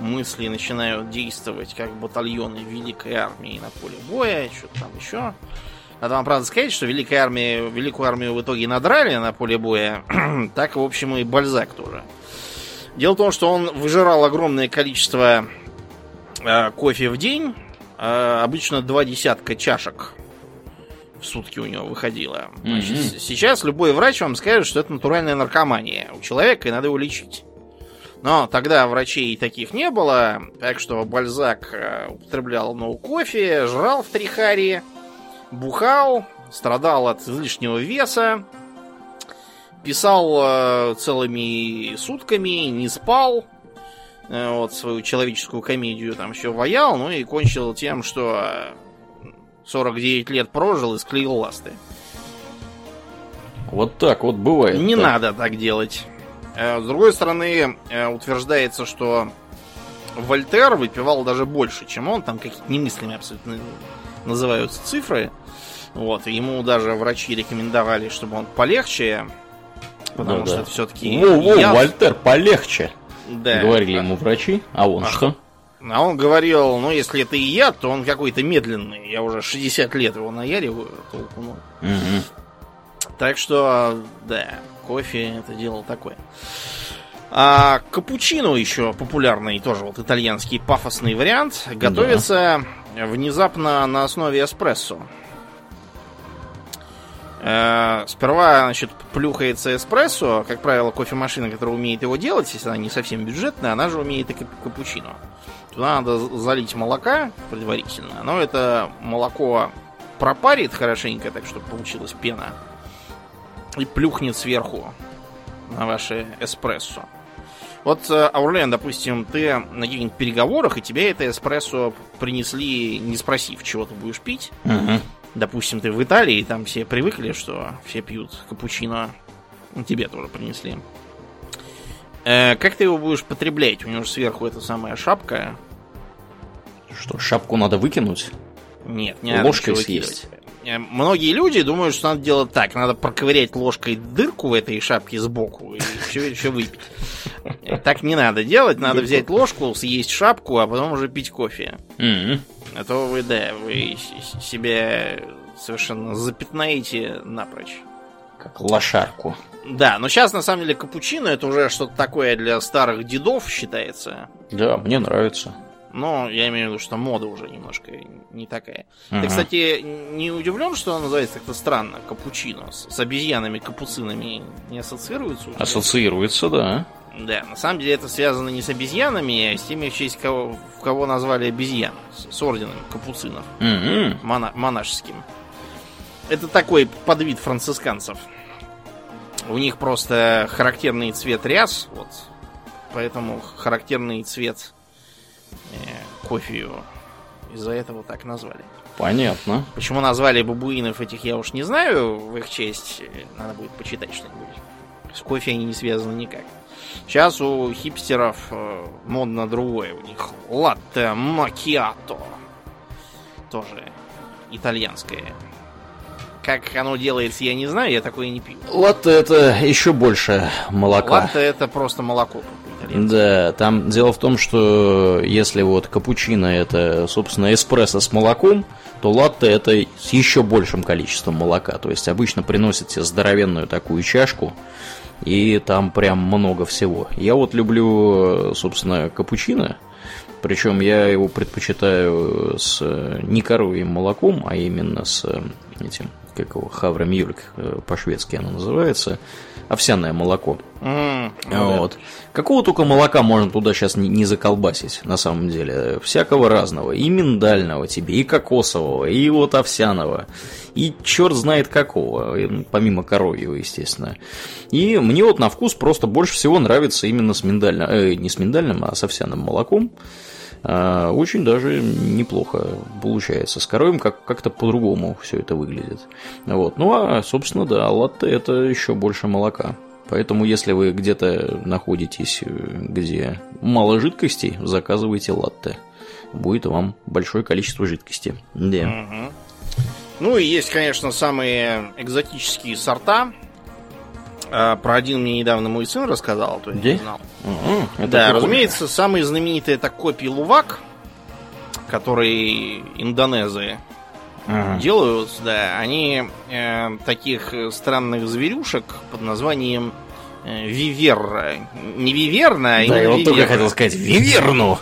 мысли начинают действовать как батальоны Великой Армии на поле боя, что-то там еще. Надо вам, правда, сказать, что Великая Армия, Великую Армию в итоге надрали на поле боя, <clears throat> так, в общем, и Бальзак тоже. Дело в том, что он выжирал огромное количество э, кофе в день, э, обычно два десятка чашек в сутки у него выходило. Значит, с- Сейчас любой врач вам скажет, что это натуральная наркомания у человека, и надо его лечить. Но тогда врачей таких не было, так что Бальзак э, употреблял много кофе, жрал в трихаре, бухал, страдал от излишнего веса, писал э, целыми сутками, не спал, э, вот свою человеческую комедию там еще ваял, ну и кончил тем, что 49 лет прожил и склеил ласты. Вот так вот бывает. Не Так. надо так делать. Э, С другой стороны, э, утверждается, что Вольтер выпивал даже больше, чем он. Там какие-то немыслимые абсолютно называются цифры. Вот, ему даже врачи рекомендовали, чтобы он полегче, потому Ну что да. это все-таки Воу-воу, Вольтер, полегче, Да. говорили ему врачи. А он Ах. что? А он говорил, ну, если это и яд, то он какой-то медленный. Я уже 60 лет его наяриваю толку, ну. Мгм. Так что, да, кофе это дело такое. А капучино еще популярный, тоже вот итальянский пафосный вариант, готовится внезапно на основе эспрессо. Э, Сперва, значит, плюхается эспрессо. Как правило, кофемашина, которая умеет его делать, если она не совсем бюджетная, она же умеет и кап- капучино. Туда надо залить молока предварительно. Но это молоко пропарит хорошенько, так чтобы получилась пена. И плюхнет сверху на ваше эспрессо. Вот, э, Аурлен, допустим, ты на каких-нибудь переговорах, и тебе это эспрессо принесли, не спросив, чего ты будешь пить. Мгм. Допустим, ты в Италии, там все привыкли, что все пьют капучино. Ну, тебе тоже принесли. Э, как ты его будешь потреблять? У него же сверху эта самая шапка. Что, шапку надо выкинуть? Нет, не надо Ложкой ничего съесть. выкидывать. Э, Многие люди думают, что надо делать так. Надо проковырять ложкой дырку в этой шапке сбоку и все, все выпить. Э, Так не надо делать. Надо взять ложку, съесть шапку, а потом уже пить кофе. А то вы, да, вы себя совершенно запятнаете напрочь. как лошарку. Да, но сейчас на самом деле капучино это уже что-то такое для старых дедов считается. Да, мне нравится. Но я имею в виду, что мода уже немножко не такая. Ага. Ты, кстати, не удивлен, что она называется как-то странно, капучино? С, с обезьянами, капуцинами не ассоциируется? у тебя? Ассоциируется, да. Да, на самом деле это связано не с обезьянами, а с теми, в честь кого, в кого назвали обезьян. С, с орденом капуцинов, М-м. мона- монашеским. Это такой подвид францисканцев. У них просто характерный цвет ряс, вот. Поэтому характерный цвет кофею из-за этого так назвали. Понятно. Почему назвали бабуинов этих, я уж не знаю, в их честь. э, Надо будет почитать что-нибудь. С кофе они не связаны никак. Сейчас у хипстеров э, модно другое. У них латте макиато. Тоже итальянское. Как оно делается, я не знаю, я такое не пью. Латте это еще больше молока. Латте это просто молоко по-итальянски. Да, там дело в том, что если вот капучино это, собственно, эспрессо с молоком, то латте это с еще большим количеством молока. То есть обычно приносят тебе здоровенную такую чашку, и там прям много всего. Я вот люблю, собственно, капучино, причем я его предпочитаю с э, не коровьим молоком, а именно с э, этим, как его, хавромюльк, э, по-шведски оно называется, овсяное молоко. М, ну да. Вот. Какого только молока можно туда сейчас не, не заколбасить, на самом деле. Всякого разного. И миндального тебе, и кокосового, и вот овсяного. И черт знает какого, помимо коровьего, естественно. И мне вот на вкус просто больше всего нравится именно с миндальным, э, не с миндальным, а с овсяным молоком. А, Очень даже неплохо получается. С коровьем как- как-то по-другому все это выглядит. Вот. Ну а, собственно, да, латте это еще больше молока. Поэтому, если вы где-то находитесь, э, где мало жидкостей, заказывайте латте. Будет вам большое количество жидкости. Да. Ну и есть, конечно, самые экзотические сорта. А, Про один мне недавно мой сын рассказал, а то я Где? не знал. Это да, прикольно. разумеется, самый знаменитый это копий лувак, который индонезы Ага. делают, да, они э, таких странных зверюшек под названием э, виверра. Не виверна, а Да, я вот только хотел сказать, виверну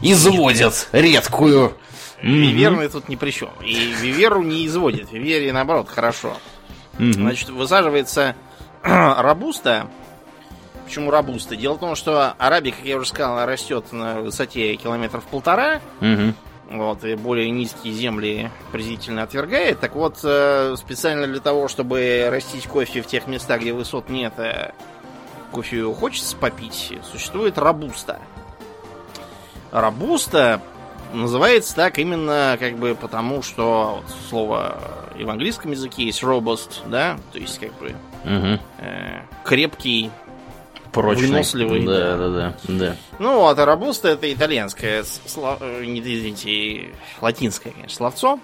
изводят редкую. Мгм. Виверны тут ни при чем. И виверу не изводят. Вивере, наоборот, хорошо. Значит, высаживается <clears throat> рабуста. Почему рабуста? Дело в том, что арабик, как я уже сказал, растет на высоте километров полтора. Мгм. Вот, и более низкие земли презрительно отвергает. Так вот, э, специально для того, чтобы растить кофе в тех местах, где высот нет, а кофе хочется попить, существует рабуста. Рабуста называется так именно как бы потому, что вот слово и в английском языке есть robust, да, то есть как бы Мгм. э, крепкий. Прочный. Выносливый, Да, да. да, да. Ну, вот, а рабуста это итальянское, сло- э, не извините, латинское, конечно, словцо.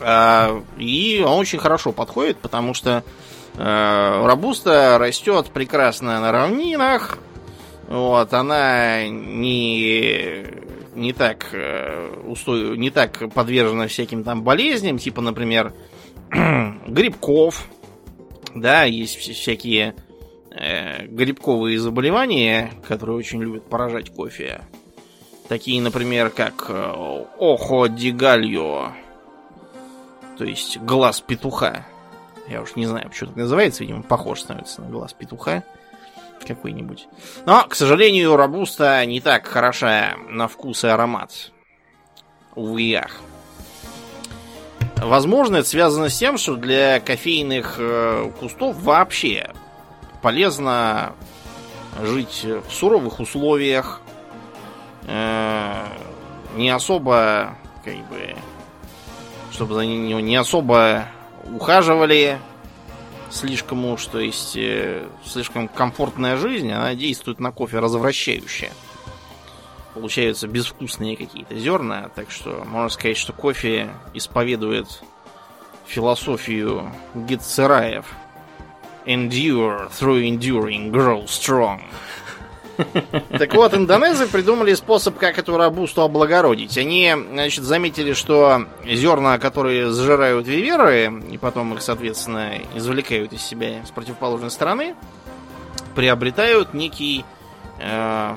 А, И он очень хорошо подходит, потому что э, рабуста растет прекрасно на равнинах. Вот, она не, не так э, устой, не так подвержена всяким там болезням, типа, например, <clears throat> грибков. Да, есть вся- всякие э, грибковые заболевания, которые очень любят поражать кофе. Такие, например, как э, охо дигальо, то есть глаз петуха. Я уж не знаю, почему так называется, видимо, похож становится на глаз петуха какой-нибудь. Но, к сожалению, рабуста не так хороша на вкус и аромат. Увы, ах. Возможно, это связано с тем, что для кофейных э, кустов вообще полезно жить в суровых условиях, э, не особо, как бы, чтобы за ним не особо ухаживали слишком уж, то есть э, слишком комфортная жизнь, она действует на кофе развращающе. Получаются безвкусные какие-то зерна, так что можно сказать, что кофе исповедует философию Гетцераев. Endure through enduring, grow strong. Так вот, индонезы придумали способ, как эту рабусту облагородить. Они, значит, заметили, что зерна, которые сжирают виверы, и потом их, соответственно, извлекают из себя с противоположной стороны, приобретают некий э,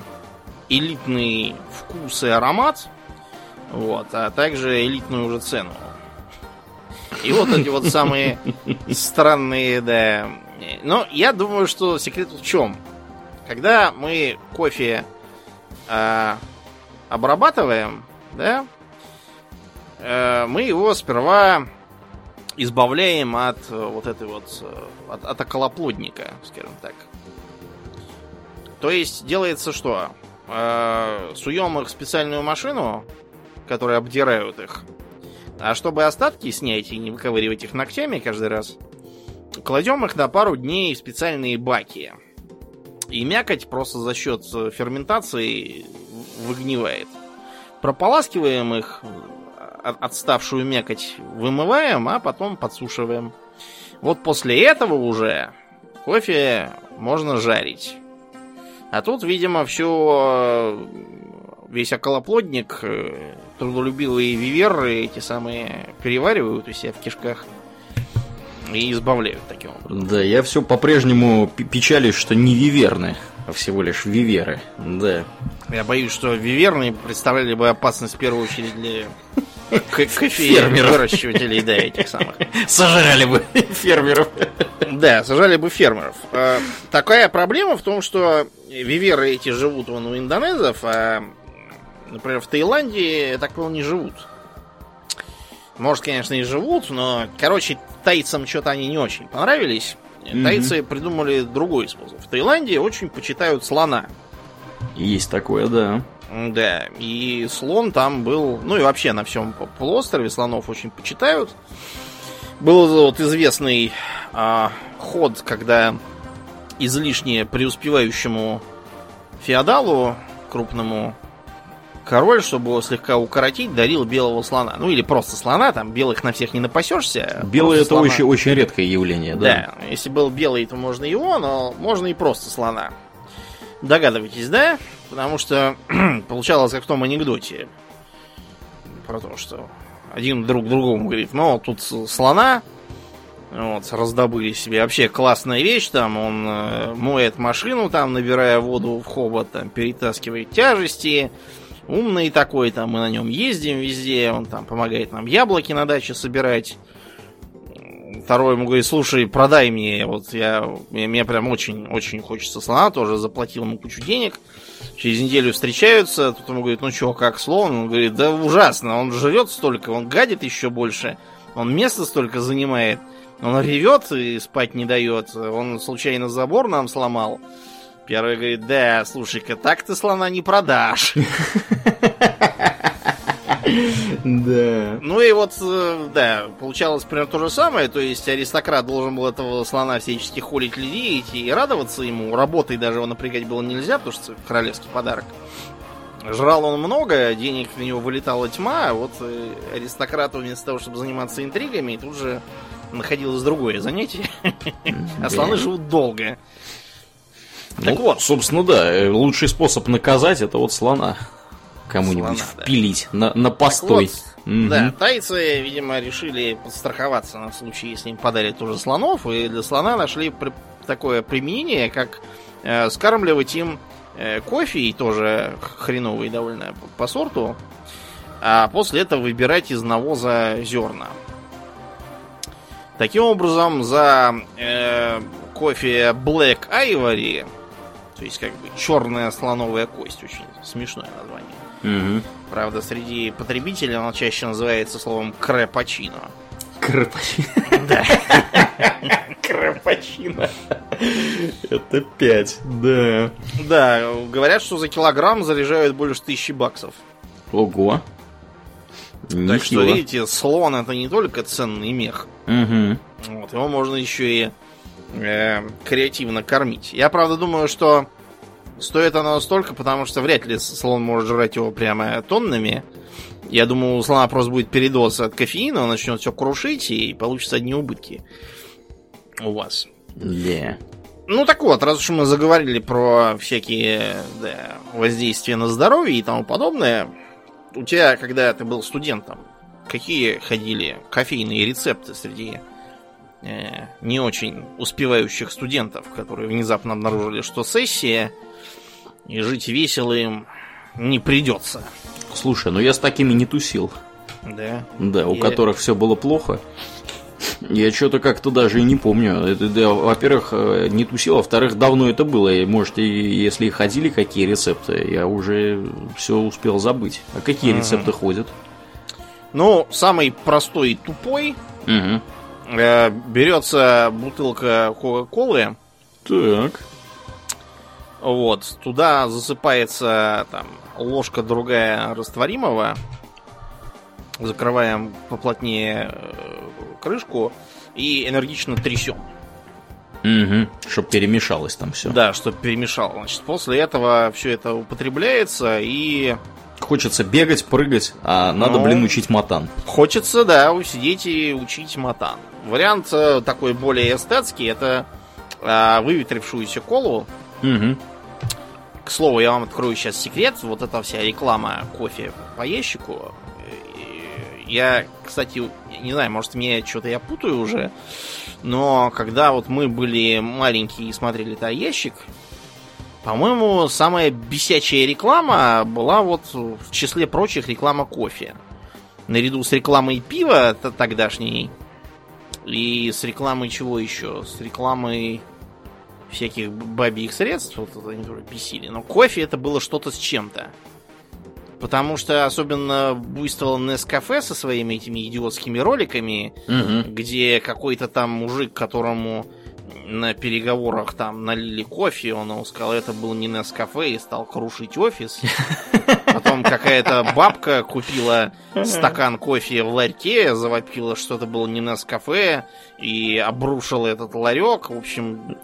элитный вкус и аромат, вот, а также элитную уже цену. И вот эти вот самые <laughs> странные, да. Но я думаю, что секрет в чем? Когда мы кофе э, обрабатываем, да, э, мы его сперва избавляем от э, вот этой вот э, от, от околоплодника, скажем так. То есть делается что? Э, суем их в специальную машину, которые обдирают их. А чтобы остатки снять и не выковыривать их ногтями каждый раз, кладем их на пару дней в специальные баки. И мякоть просто за счет э, ферментации выгнивает. Прополаскиваем их, отставшую мякоть вымываем, а потом подсушиваем. Вот после этого уже кофе можно жарить. А тут, видимо, все э, весь околоплодник, э, трудолюбивые виверы эти самые переваривают у себя в кишках и избавляют таким образом. Да, я все по-прежнему печалюсь, что не виверны, а всего лишь виверы. Да. Я боюсь, что виверны представляли бы опасность в первую очередь для <laughs> кофееров, выращивателей, да, этих самых. <laughs> <laughs> Сожрали бы фермеров. Да, сажали бы фермеров. Такая проблема в том, что виверы эти живут вон у индонезов, а, например, в Таиланде, так понял, не живут. Может, конечно, и живут, но, короче, тайцам что-то они не очень понравились. Mm-hmm. Тайцы придумали другой способ. В Таиланде очень почитают слона. Есть такое, да. Да, и слон там был, ну и вообще на всем полуострове слонов очень почитают. Был вот известный а, ход, когда излишне преуспевающему феодалу крупному король, чтобы его слегка укоротить, дарил белого слона. Ну или просто слона, там белых на всех не напасешься. Белый это слона. очень, очень редкое явление, да. Да, если был белый, то можно его, но можно и просто слона. Догадываетесь, да? Потому что <clears throat> получалось как в том анекдоте про то, что один друг другому говорит, ну, тут слона вот, раздобыли себе. Вообще классная вещь, там он э, моет машину, там, набирая воду в хобот, там, перетаскивает тяжести, умный такой, там мы на нем ездим везде, он там помогает нам яблоки на даче собирать. Второй ему говорит, слушай, продай мне, вот я, мне прям очень-очень хочется слона, тоже заплатил ему кучу денег. Через неделю встречаются, тут ему говорит, ну что, как слон? Он говорит, да ужасно, он жрет столько, он гадит еще больше, он место столько занимает, он ревет и спать не дает, он случайно забор нам сломал. Первый говорит, да, слушай-ка, так ты слона не продашь. <laughs> Да. Ну и вот, э, да, получалось примерно то же самое. То есть аристократ должен был этого слона всячески холить, лелеять и радоваться ему. Работой даже его напрягать было нельзя, потому что королевский подарок. Жрал он много, денег на него вылетала тьма, а вот э, аристократу вместо того, чтобы заниматься интригами, тут же находилось другое занятие. <laughs> А слоны живут долго. Так ну, вот. Собственно, да, э, лучший способ наказать это вот слона кому-нибудь слона, впилить да. на, на постой. Вот, угу. Да, тайцы, видимо, решили подстраховаться на случай, если им подарят тоже слонов, и для слона нашли при, такое применение, как э, скармливать им э, кофе, и тоже хреновый довольно по, по сорту, а после этого выбирать из навоза зерна. Таким образом, за э, кофе Black Ivory то есть, как бы, черная слоновая кость. Очень смешное название. Угу. Правда, среди потребителей оно чаще называется словом крепачино. Крепачино. Да. <laughs> Крепачино. Это 5, да. Да, говорят, что за килограмм заряжают больше тысячи баксов. Ого. Так что, видите, слон это не только ценный мех. Угу. Вот, его можно еще и э, креативно кормить. Я, правда, думаю, что стоит оно столько, потому что вряд ли слон может жрать его прямо тоннами. Я думаю, у слона просто будет передоз от кофеина, он начнет все крушить, и получится одни убытки у вас. Да. Ну так вот, раз уж мы заговорили про всякие да, воздействия на здоровье и тому подобное, у тебя, когда ты был студентом, какие ходили кофейные рецепты среди э, не очень успевающих студентов, которые внезапно обнаружили, что сессия и жить весело им не придется? Слушай, ну я с такими не тусил. Да. Да, у Я- которых все было плохо. Я что-то как-то даже и не помню. Это, да, во-первых, э, не тусил, а во-вторых, давно это было. И, может, и если ходили какие рецепты, я уже все успел забыть. А какие Ага. рецепты ходят? Ну, самый простой и тупой Угу. Э, берется бутылка Кока-Колы, Так. Вот, туда засыпается там ложка другая растворимого. Закрываем поплотнее э, крышку и энергично трясем. Угу. Чтоб перемешалось там все. Да, чтобы перемешал. Значит, после этого все это употребляется и Хочется бегать, прыгать, а надо, Ну. блин, учить матан. хочется, да, усидеть и учить матан. Вариант э, такой более эстетский, это э, выветрившуюся колу Угу. К слову, я вам открою сейчас секрет. Вот эта вся реклама кофе по ящику. Я, кстати, не знаю, может, мне что-то я путаю уже. Но когда вот мы были маленькие и смотрели этот ящик, по-моему, самая бесячая реклама была вот в числе прочих реклама кофе. Наряду с рекламой пива тогдашней и с рекламой чего еще? С рекламой всяких бабьих средств, вот это они бесили. Но кофе это было что-то с чем-то. Потому что особенно буйствовал Нескафе со своими этими идиотскими роликами, Угу. где какой-то там мужик, которому на переговорах там налили кофе, он ему сказал, это был не Нескафе, и стал крушить офис. <laughs> Потом какая-то бабка купила стакан кофе в ларьке, завопила, что это было не Нескафе, и обрушила этот ларек. В общем...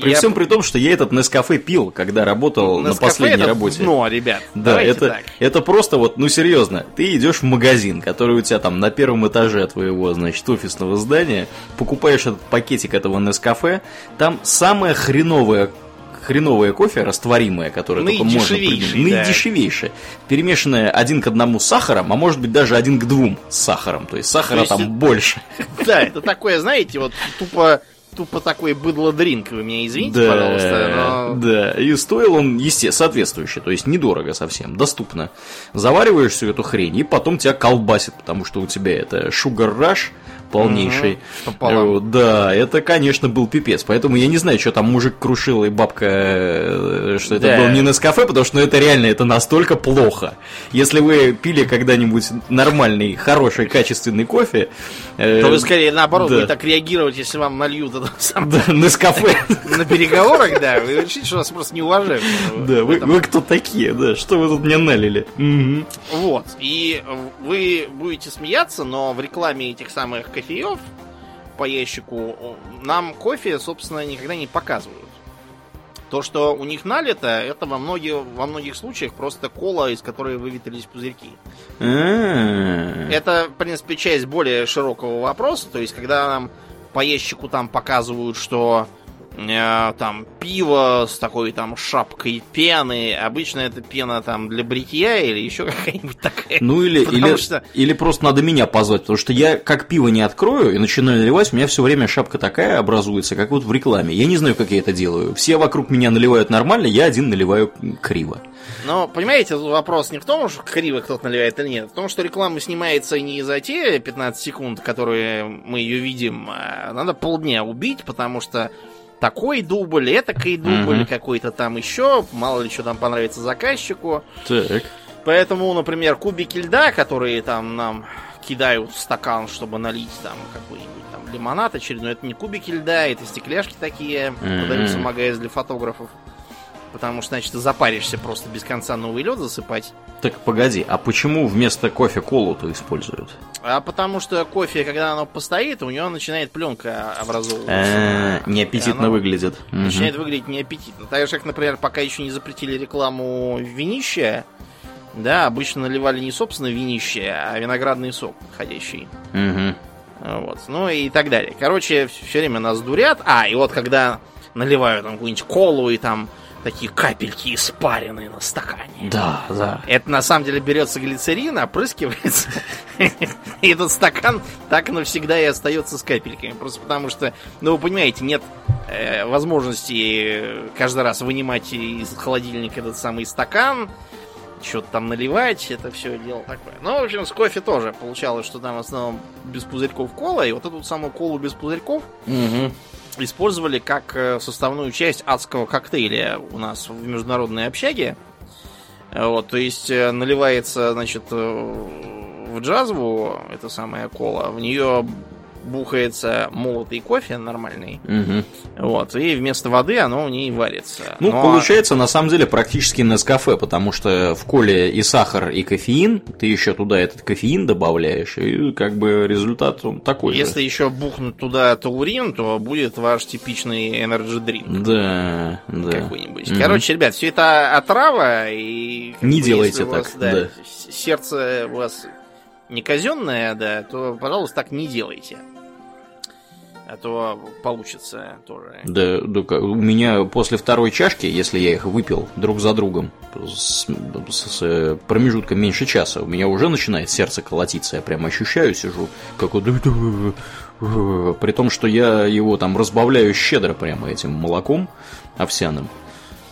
При я- всем при том, что я этот Нескафе пил, когда работал на Нескафе последней это работе. дно, ребят. Да, это, так. это просто вот, ну серьезно, ты идешь в магазин, который у тебя там на первом этаже твоего, значит, офисного здания, покупаешь этот пакетик этого Нескафе, там самое хреновое хреновое кофе, растворимое, которое только можно Наидешевейшее, придумать. да. Наидешевейшее. Перемешанное один к одному с сахаром, а может быть даже один к двум с сахаром. То есть сахара То есть там это- больше. <laughs> Да, это такое, знаете, вот тупо, тупо такой быдло-дринк, вы меня извините, пожалуйста, но... Да, и стоил он, естественно, соответствующе, то есть недорого совсем, доступно. Завариваешь всю эту хрень, и потом тебя колбасит, потому что у тебя это rush полнейший. Э, Да, это, конечно, был пипец. Поэтому я не знаю, что там мужик крушил и бабка, э, что это Да. был не Нескафе, потому что ну, это реально это настолько плохо. Если вы пили когда-нибудь нормальный, хороший, качественный кофе, э, То вы скорее наоборот да. будете так реагировать, если вам нальют это <laughs> сам да, Нескафе. на переговорах, да, вы решите, что вас просто не уважают. Да, вы, вы кто такие, да? Что вы тут мне налили? Вот. И вы будете смеяться, но в рекламе этих самых кофеев по ящику нам кофе, собственно, никогда не показывают. То, что у них налито, это во многих, во многих случаях просто кола, из которой выветрились пузырьки. А. Это, в принципе, часть более широкого вопроса. То есть, когда нам по ящику там показывают, что там пиво с такой там шапкой пены, обычно это пена там для бритья или еще <laughs> какая-нибудь такая. Ну или, или, что- или просто надо меня позвать, потому что я как пиво не открою и начинаю наливать, у меня все время шапка такая образуется, как вот в рекламе. Я не знаю, как я это делаю. Все вокруг меня наливают нормально, я один наливаю криво. Но, понимаете, вопрос не в том, что криво кто-то наливает или нет, а в том, что реклама снимается не за те 15 секунд, которые мы ее видим, а надо полдня убить, потому что такой дубль, этакой дубль, Мгм. какой-то там еще, мало ли что там понравится заказчику. Так. Поэтому, например, кубики льда, которые там нам кидают в стакан, чтобы налить там какой-нибудь там лимонад очередной, это не кубики льда, это стекляшки такие, Мгм. продаются в магазине для фотографов. Потому что, значит, ты запаришься просто без конца новый лед засыпать. Так, погоди, а почему вместо кофе колу-то используют? А потому что кофе, когда оно постоит, у него начинает пленка образовываться. Э, Неаппетитно выглядит. Начинает выглядеть неаппетитно. Так же, как, например, пока еще не запретили рекламу винища, да, обычно наливали не собственно винище, а виноградный сок подходящий. Мгм. Вот. Ну и так далее. Короче, все время нас дурят. А, и вот когда наливают там какую-нибудь колу и там такие капельки испаренные на стакане. Да, да. Это на самом деле берется глицерин, опрыскивается, и этот стакан так навсегда и остается с капельками. Просто потому что, ну вы понимаете, нет э, возможности каждый раз вынимать из холодильника этот самый стакан, что-то там наливать, это все дело такое. Ну, в общем, с кофе тоже получалось, что там в основном без пузырьков кола, и вот эту самую колу без пузырьков. Использовали как э, составную часть адского коктейля у нас в международной общаге. Вот, то есть э, наливается, значит, э, в джазву эта самая кола, в нее бухается молотый кофе нормальный, Мгм. вот, и вместо воды оно в ней варится. Ну, Но- получается, на самом деле, практически Нескафе, потому что в коле и сахар, и кофеин, ты еще туда этот кофеин добавляешь, и как бы результат он такой Если же. еще бухнуть туда таурин, то будет ваш типичный energy drink. Да, да. какой-нибудь. Мгм. Короче, ребят, все это отрава, и Не бы, делайте у вас, так, да, да. сердце у вас не казенное, да, то, пожалуйста, так не делайте. А то получится тоже. Да, да, у меня после второй чашки, если я их выпил друг за другом, с, с- с промежутком меньше часа, у меня уже начинает сердце колотиться, я прям ощущаю, сижу, как вот... <laughs> При том, что я его там разбавляю щедро прямо этим молоком овсяным.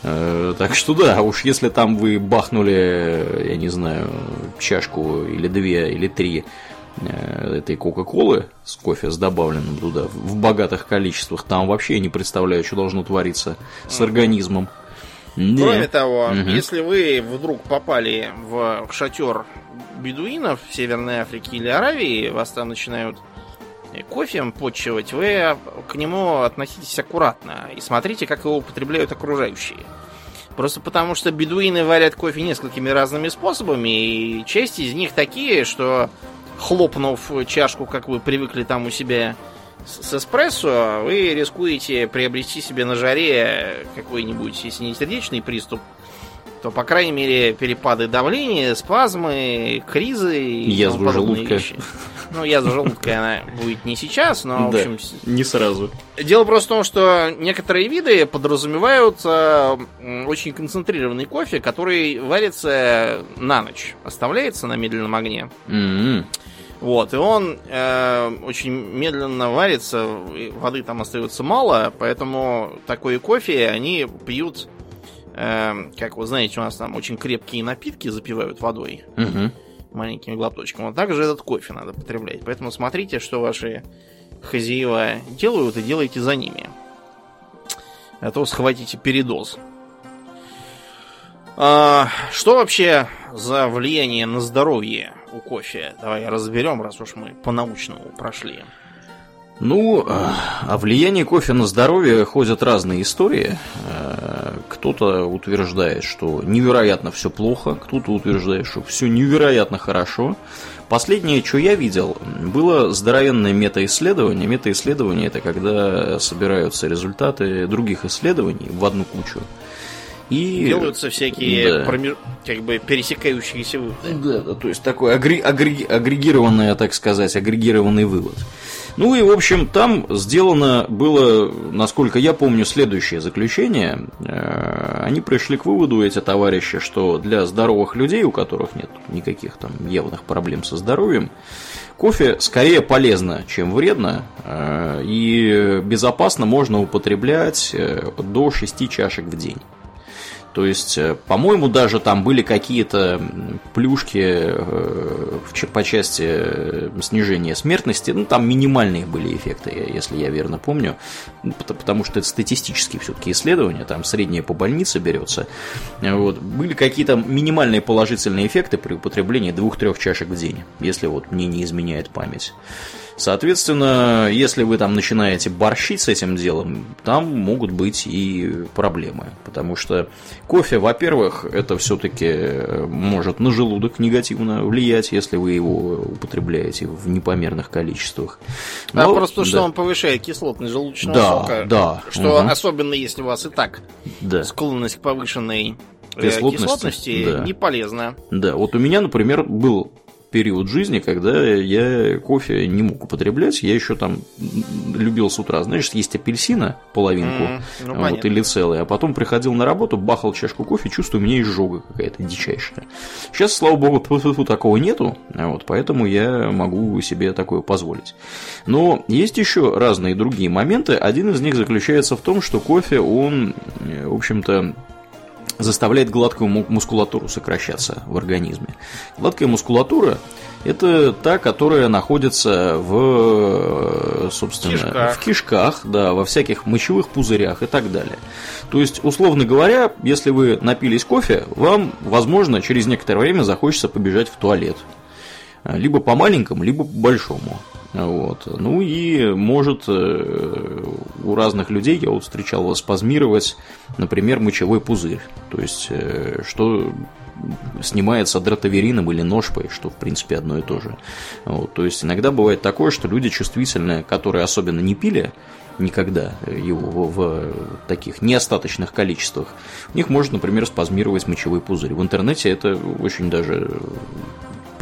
Э, Так что да, уж если там вы бахнули, я не знаю, чашку или две, или три э, этой Кока-Колы с кофе, с добавленным туда в богатых количествах, там вообще я не представляю, что должно твориться с организмом. Да. Кроме того, Мгм. если вы вдруг попали в шатер бедуинов в Северной Африке или Аравии, вас там начинают э, кофем почивать, вы к нему относитесь аккуратно и смотрите, как его употребляют окружающие. Просто потому, что бедуины варят кофе несколькими разными способами, и часть из них такие, что хлопнув чашку, как вы привыкли там у себя с эспрессо, вы рискуете приобрести себе на жаре какой-нибудь, если не сердечный приступ, то, по крайней мере, перепады давления, спазмы, кризы и подобные желудка. вещи. Ну, язва желудка, она будет не сейчас, но, в общем, не сразу. Дело просто в том, что некоторые виды подразумевают э, очень концентрированный кофе, который варится на ночь, оставляется на медленном огне. М-м. Вот, и он э, очень медленно варится, воды там остается мало, поэтому такой кофе они пьют, э, как вы знаете, у нас там очень крепкие напитки запивают водой Мгм. маленькими глоточками. Вот также этот кофе надо потреблять. Поэтому смотрите, что ваши хозяева делают, и делайте за ними. А то схватите передоз. А, что вообще за влияние на здоровье у кофе? Давай разберем, раз уж мы по-научному прошли. Ну, э, о влиянии кофе на здоровье ходят разные истории. Э, Кто-то утверждает, что невероятно все плохо, кто-то утверждает, что все невероятно хорошо. Последнее, что я видел, было здоровенное метаисследование. Метаисследование это когда собираются результаты других исследований в одну кучу. И Делаются всякие Да. промеж- как бы пересекающиеся выводы. Да, да, то есть такой агре- агре- агрегированный, так сказать, агрегированный вывод. Ну и, в общем, там сделано было, насколько я помню, следующее заключение. Э, Они пришли к выводу, эти товарищи, что для здоровых людей, у которых нет никаких там явных проблем со здоровьем, кофе скорее полезно, чем вредно, э, и безопасно можно употреблять э, до 6 чашек в день. То есть, э, по-моему, даже там были какие-то плюшки э, по части э, снижения смертности. Ну, там минимальные были эффекты, если я верно помню. Ну, пот- Потому что это статистические все-таки исследования, там среднее по больнице берется. Вот. Были какие-то минимальные положительные эффекты при употреблении двух-трех чашек в день, если вот мне не изменяет память. Соответственно, если вы там начинаете борщить с этим делом, там могут быть и проблемы. Потому что кофе, во-первых, это все-таки может на желудок негативно влиять, если вы его употребляете в непомерных количествах. А Но- просто потому, что да, он повышает кислотность желудочного Да, сока. да, Что мгм. особенно если у вас и так да, склонность к повышенной э, Кислотности, кислотности да. не полезна. да, вот у меня, например, был период жизни, когда я кофе не мог употреблять. Я еще там любил с утра, знаешь, есть апельсина половинку, mm, ну, вот, или целый, а потом приходил на работу, бахал чашку кофе, чувствую, у меня изжога какая-то дичайшая. Сейчас, слава богу, <laughs> такого нету, вот, поэтому я могу себе такое позволить. Но есть еще разные другие моменты. Один из них заключается в том, что кофе, он, в общем-то, заставляет гладкую мускулатуру сокращаться в организме. Гладкая мускулатура – это та, которая находится в, собственно, кишках. в кишках, да, во всяких мочевых пузырях и так далее. То есть, условно говоря, если вы напились кофе, вам, возможно, через некоторое время захочется побежать в туалет. Либо по маленькому, либо по большому. Вот. Ну и может э, у разных людей, я вот встречал, спазмировать, например, мочевой пузырь. То есть, э, что снимается дротаверином или ножпой, что в принципе одно и то же. Вот, то есть иногда бывает такое, что люди чувствительные, которые особенно не пили никогда его в таких неостаточных количествах, у них может, например, спазмировать мочевой пузырь. В интернете это очень даже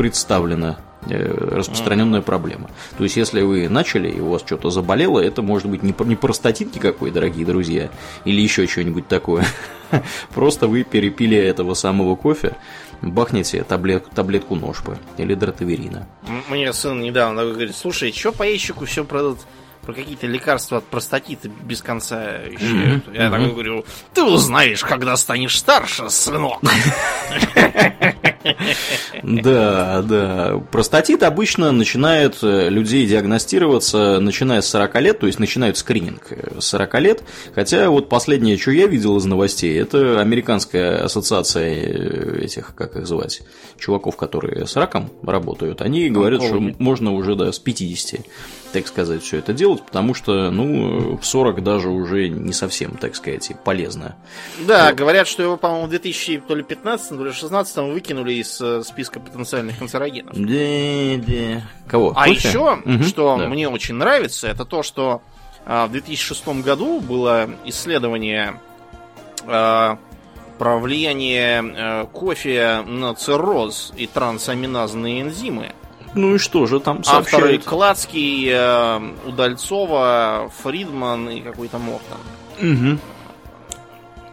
представлено Э, распространенная проблема. То есть, если вы начали и у вас что-то заболело, это может быть не, не простатит никакой, дорогие друзья, или еще что-нибудь такое. <laughs> Просто вы перепили этого самого кофе, бахните таблет, таблетку ножпы или дротаверина. Мне сын недавно говорит, слушай, что по ящику все продают? про какие-то лекарства от простатита без конца вещают. Mm-hmm. Я mm-hmm. так говорю, ты узнаешь, когда станешь старше, сынок. <laughs> <laughs> Да, да. Простатит обычно начинает э, людей диагностироваться, начиная с 40 лет, то есть начинают скрининг с 40 лет. Хотя вот последнее, что я видел из новостей, это американская ассоциация э, этих, как их звать, чуваков, которые с раком работают. Они говорят, что можно уже да, с 50 так сказать, все это делать, потому что, ну, в 40 даже уже не совсем, так сказать, полезно. Да, вот. говорят, что его, по-моему, в 2015 то ли 2016 выкинули из э, списка потенциальных канцерогенов. Да, да. Кого? А Кофе? еще, угу, что да. мне очень нравится, это то, что а, в 2006 году было исследование а, про влияние а, кофе на цирроз и трансаминазные энзимы. Ну и что же там сообщают? Авторы Клацкий, э, Удальцова, Фридман и какой-то Мортон. Угу.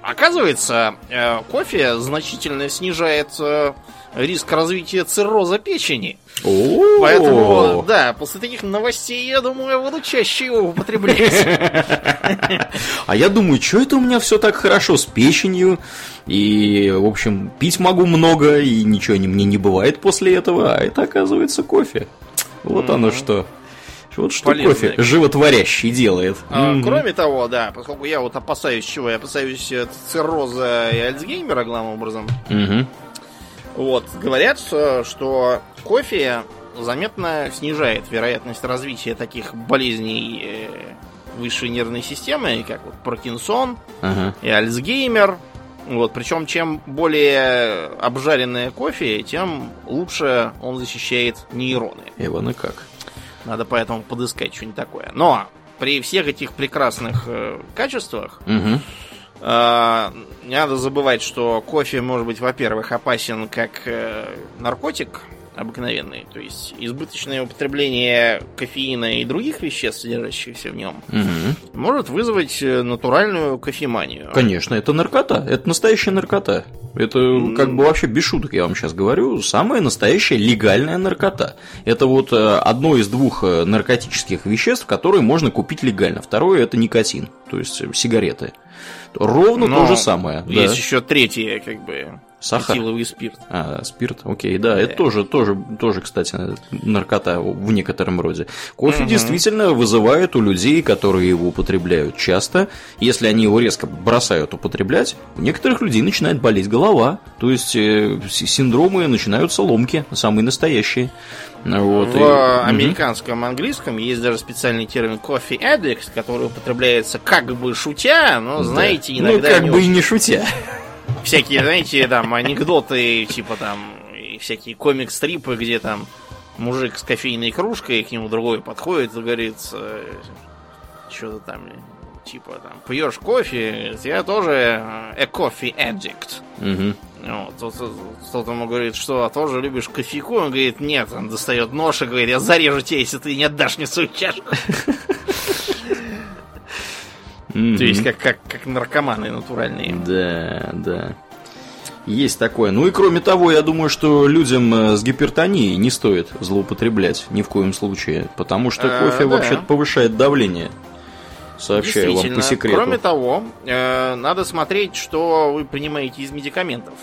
Оказывается, э, кофе значительно снижает э, риск развития цирроза печени. О-о-о. Поэтому, да, после таких новостей, я думаю, я буду чаще его употреблять. <laughs> А я думаю, что это у меня все так хорошо с печенью? И, в общем, пить могу много, и ничего мне не бывает после этого, а это, оказывается, кофе. Вот оно что. Вот что Полезное. кофе животворящий делает. А, mm Кроме того, да, поскольку я вот опасаюсь чего? Я опасаюсь цирроза и Альцгеймера, главным образом. mm Вот, говорят, что кофе заметно снижает вероятность развития таких болезней э, высшей нервной системы, как вот Паркинсон ага. и Альцгеймер. Вот, причем чем более обжаренное кофе, тем лучше он защищает нейроны. Иван, и как? Надо поэтому подыскать что-нибудь такое. Но при всех этих прекрасных э, качествах угу. э, не надо забывать, что кофе может быть, во-первых, опасен как э, наркотик, обыкновенный. То есть избыточное употребление кофеина и других веществ, содержащихся в нем, угу. может вызвать э, натуральную кофеманию. Конечно, это наркота. Это настоящая наркота. Это как бы вообще без шуток, я вам сейчас говорю, самая настоящая легальная наркота. Это вот э, одно из двух э, наркотических веществ, которые можно купить легально. Второе это никотин, то есть сигареты. Ровно Но то же самое. Есть да. еще третье, как бы Сахар? Этиловый спирт. А, спирт, окей, да, да. это тоже, тоже, тоже, кстати, наркота в некотором роде. Кофе угу. действительно вызывает у людей, которые его употребляют часто, если они его резко бросают употреблять, у некоторых людей начинает болеть голова, то есть э, синдромы начинаются ломки, самые настоящие. Вот, в и... американском английском есть даже специальный термин coffee addict, который употребляется как бы шутя, но, знаете, да. иногда... Ну, как бы и не шутя всякие, знаете, там анекдоты, типа там, всякие комик-стрипы, где там мужик с кофейной кружкой, к нему другой подходит и говорит, э, что-то там, типа там, пьешь кофе, я тоже э, a coffee addict. Мгм. Вот, тут кто-то ему говорит, что а тоже любишь кофейку? Он говорит, нет, он достает нож и говорит, я зарежу тебя, если ты не отдашь мне свою чашку. <laughs> Мгм. То есть как, как, как наркоманы натуральные. Да, да. Есть такое. Ну и кроме того, я думаю, что людям э, с гипертонией не стоит злоупотреблять ни в коем случае, потому что Э, кофе да. вообще повышает давление. Сообщаю вам по секрету. Кроме того, э, надо смотреть, что вы принимаете из медикаментов.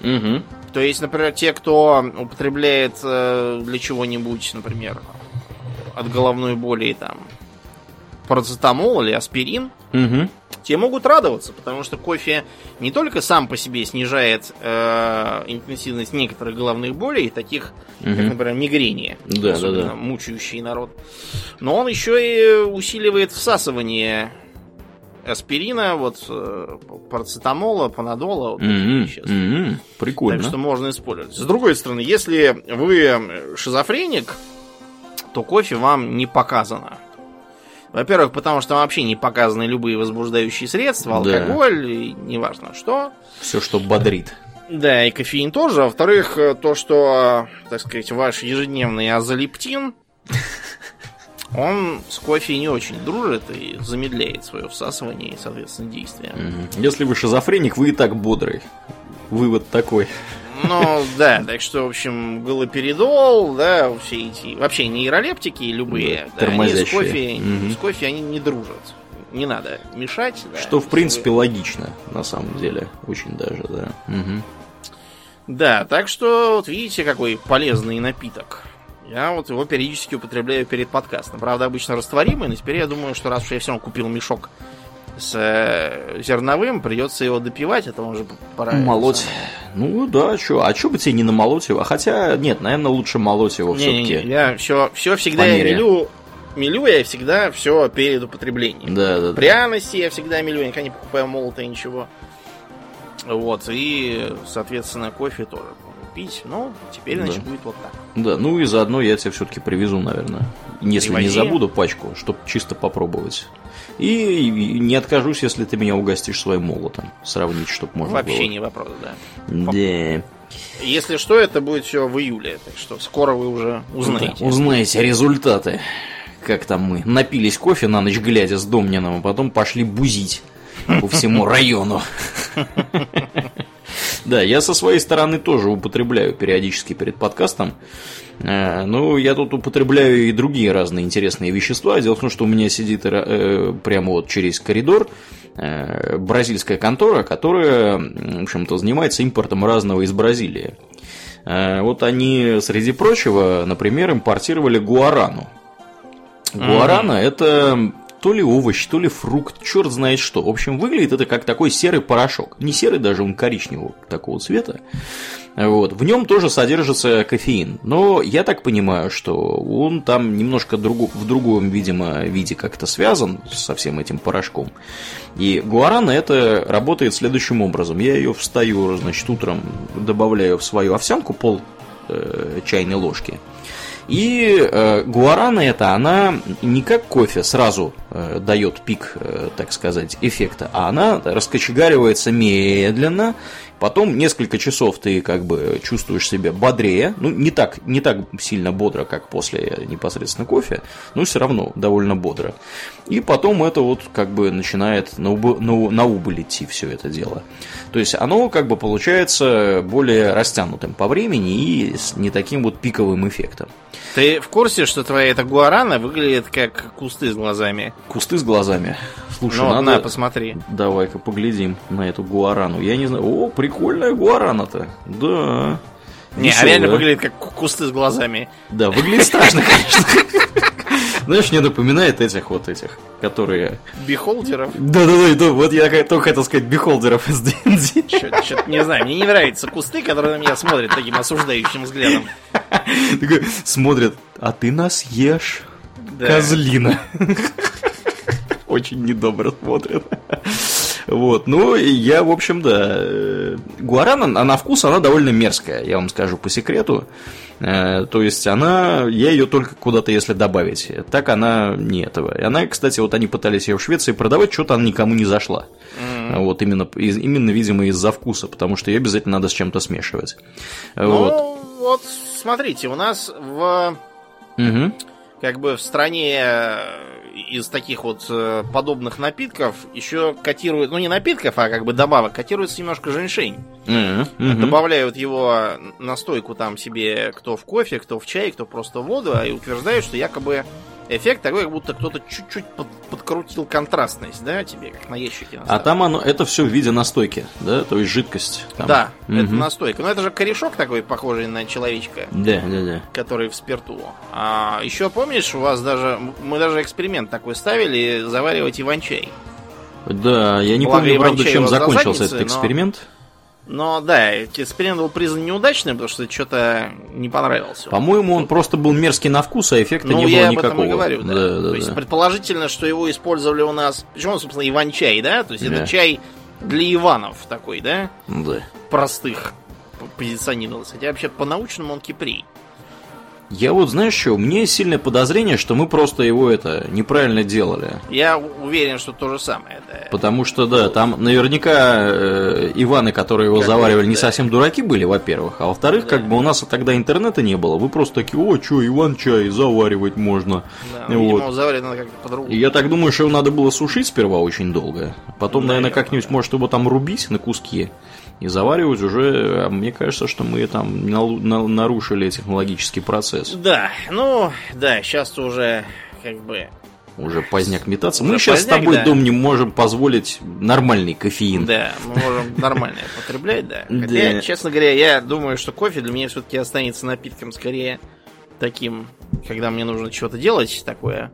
Мгм. То есть, например, те, кто употребляет э, для чего-нибудь, например, от головной боли там парацетамол или аспирин, Мгм. те могут радоваться, потому что кофе не только сам по себе снижает э, интенсивность некоторых головных болей, таких, как, Мгм. например, мигрени, Да, особенно да, да. мучающий народ, но он еще и усиливает всасывание аспирина, вот э, парацетамола, панадола, вот Мгм. веществ. Мгм. Прикольно. Так что можно использовать. С другой стороны, если вы шизофреник, то кофе вам не показано. Во-первых, потому что там вообще не показаны любые возбуждающие средства, Да. алкоголь, и неважно что. Все, что бодрит. Да, и кофеин тоже. Во-вторых, э, то, что, э, так сказать, ваш ежедневный азолептин, <laughs> он с кофе не очень дружит и замедляет свое всасывание и, соответственно, действие. Если вы шизофреник, вы и так бодрый. Вывод такой. Ну, да, так что, в общем, галоперидол, да, все эти, вообще нейролептики любые, Да, да, они с кофе, Мгм. с кофе они не дружат. Не надо мешать. да. Что, в принципе, вы- логично, на самом деле. Очень даже, да. Мгм. Да, так что, вот видите, какой полезный напиток. Я вот его периодически употребляю перед подкастом. Правда, обычно растворимый, но теперь я думаю, что раз уж я все равно купил мешок с э, зерновым, придется его допивать, это уже пора. Молоть. Ну да, чё, а чё бы тебе не намолоть его? А Хотя, нет, наверное, лучше молоть его все-таки. я все, все всегда я мелю, мелю я всегда все перед употреблением. Да, да, да. Пряности я всегда мелю, я никогда не покупаю молотое ничего. Вот, и, соответственно, кофе тоже буду пить. Ну, теперь, значит, Да. будет вот так. Да, ну и заодно я тебе все-таки привезу, наверное. Если не Привози. забуду пачку, чтобы чисто попробовать. И не откажусь, если ты меня угостишь своим молотом. Сравнить, чтобы можно Вообще было. не вопрос, да. Да. Если что, это будет все в июле, так что скоро вы уже узнаете. Да, узнаете результаты. Как там мы напились кофе на ночь глядя с Домнином, а потом пошли бузить по всему <laughs> району. <laughs> Да, я со своей стороны тоже употребляю периодически перед подкастом. Э, Ну, я тут употребляю и другие разные интересные вещества. Дело в том, что у меня сидит э, прямо вот через коридор э, бразильская контора, которая, в общем-то, занимается импортом разного из Бразилии. Вот они, среди прочего, например, импортировали гуарану. Гуарана это то ли овощ, то ли фрукт, черт знает что. В общем, выглядит это как такой серый порошок. Не серый даже, он коричневого такого цвета. Вот. В нем тоже содержится кофеин. Но я так понимаю, что он там немножко другу- в другом, видимо, виде как-то связан со всем этим порошком. И гуарана это работает следующим образом. Я ее встаю, значит, утром добавляю в свою овсянку пол э, чайной ложки. И э, гуарана это, она не как кофе сразу э, дает пик, э, так сказать, эффекта, а она раскочегаривается медленно, потом несколько часов ты как бы чувствуешь себя бодрее, ну не так, не так сильно бодро, как после непосредственно кофе, но все равно довольно бодро. И потом это вот как бы начинает на, убы- на, на убыль идти все это дело. То есть оно как бы получается более растянутым по времени и с не таким вот пиковым эффектом. Ты в курсе, что твоя эта гуарана выглядит как кусты с глазами? Кусты с глазами. Слушай, ну, надо... на, посмотри. Давай-ка поглядим на эту гуарану. Я не знаю. О, прикольная гуарана-то. Да. Не, а Весёлая. реально выглядит как ку- кусты с глазами. Да, выглядит страшно, конечно. <laughs> Знаешь, мне напоминает этих вот этих, которые... Бихолдеров. Да-да-да, да, вот я только хотел сказать бихолдеров из D&D. Что-то не знаю, мне не нравятся кусты, которые на меня смотрят таким осуждающим взглядом. Такой Смотрят, а ты нас ешь, Да. козлина. <laughs> Очень недобро смотрят. Вот, ну, я, в общем, да, э, гуарана, на вкус она довольно мерзкая, я вам скажу по секрету. Э, то есть она, я ее только куда-то, если добавить. Так она не этого. И она, кстати, вот они пытались ее в Швеции продавать, что-то она никому не зашла. Mm-hmm. Вот именно, именно, видимо, из-за вкуса, потому что ее обязательно надо с чем-то смешивать. Ну, вот, вот смотрите, у нас в... Угу. Как бы в стране из таких вот э, подобных напитков еще котируют, ну не напитков, а как бы добавок, котируется немножко женьшень. Mm-hmm. Mm-hmm. Добавляют его настойку там себе кто в кофе, кто в чай, кто просто в воду, и утверждают, что якобы эффект такой, как будто кто-то чуть-чуть под, подкрутил контрастность, да, тебе, как на ящике. А там оно, это все в виде настойки, да, то есть жидкость. Там. Да, угу. это настойка. Но это же корешок такой, похожий на человечка. Да, да, да. Который в спирту. А еще помнишь, у вас даже, мы даже эксперимент такой ставили, заваривать иван-чай. Да, я не Благо, помню, правда, чем закончился этот эксперимент. Но... Да, эксперимент был признан неудачным, потому что что-то не понравился. По-моему, он просто был мерзкий на вкус, а эффекта ну, не было никакого. Ну, я об этом и говорю, да. да, да То да. есть, предположительно, что его использовали у нас... Почему, собственно, Иван-чай, да? То есть, да. это чай для Иванов такой, да? Да. Простых позиционировался. Хотя вообще по-научному он кипрей. Я вот, знаешь что, у меня есть сильное подозрение, что мы просто его это неправильно делали. Я уверен, что то же самое, да. Потому что, да, там наверняка э, Иваны, которые его как заваривали, не да. совсем дураки были, во-первых. А во-вторых, да. как бы у нас тогда интернета не было. Вы просто такие, о, что, Иван чай заваривать можно. Да, ну, вот. видимо, заваривать надо как-то по-другому. И я так думаю, что его надо было сушить сперва очень долго. Потом, да, наверное, как-нибудь, да. может, его там рубить на куски и заваривать уже, а мне кажется, что мы там нарушили технологический процесс. Да, ну, да, сейчас уже как бы уже поздняк метаться. Уже мы сейчас поздняк, с тобой, да. дом, не можем позволить нормальный кофеин. Да, мы можем нормально потреблять, да. <laughs> Хотя, честно говоря, я думаю, что кофе для меня все-таки останется напитком скорее таким, когда мне нужно что-то делать такое.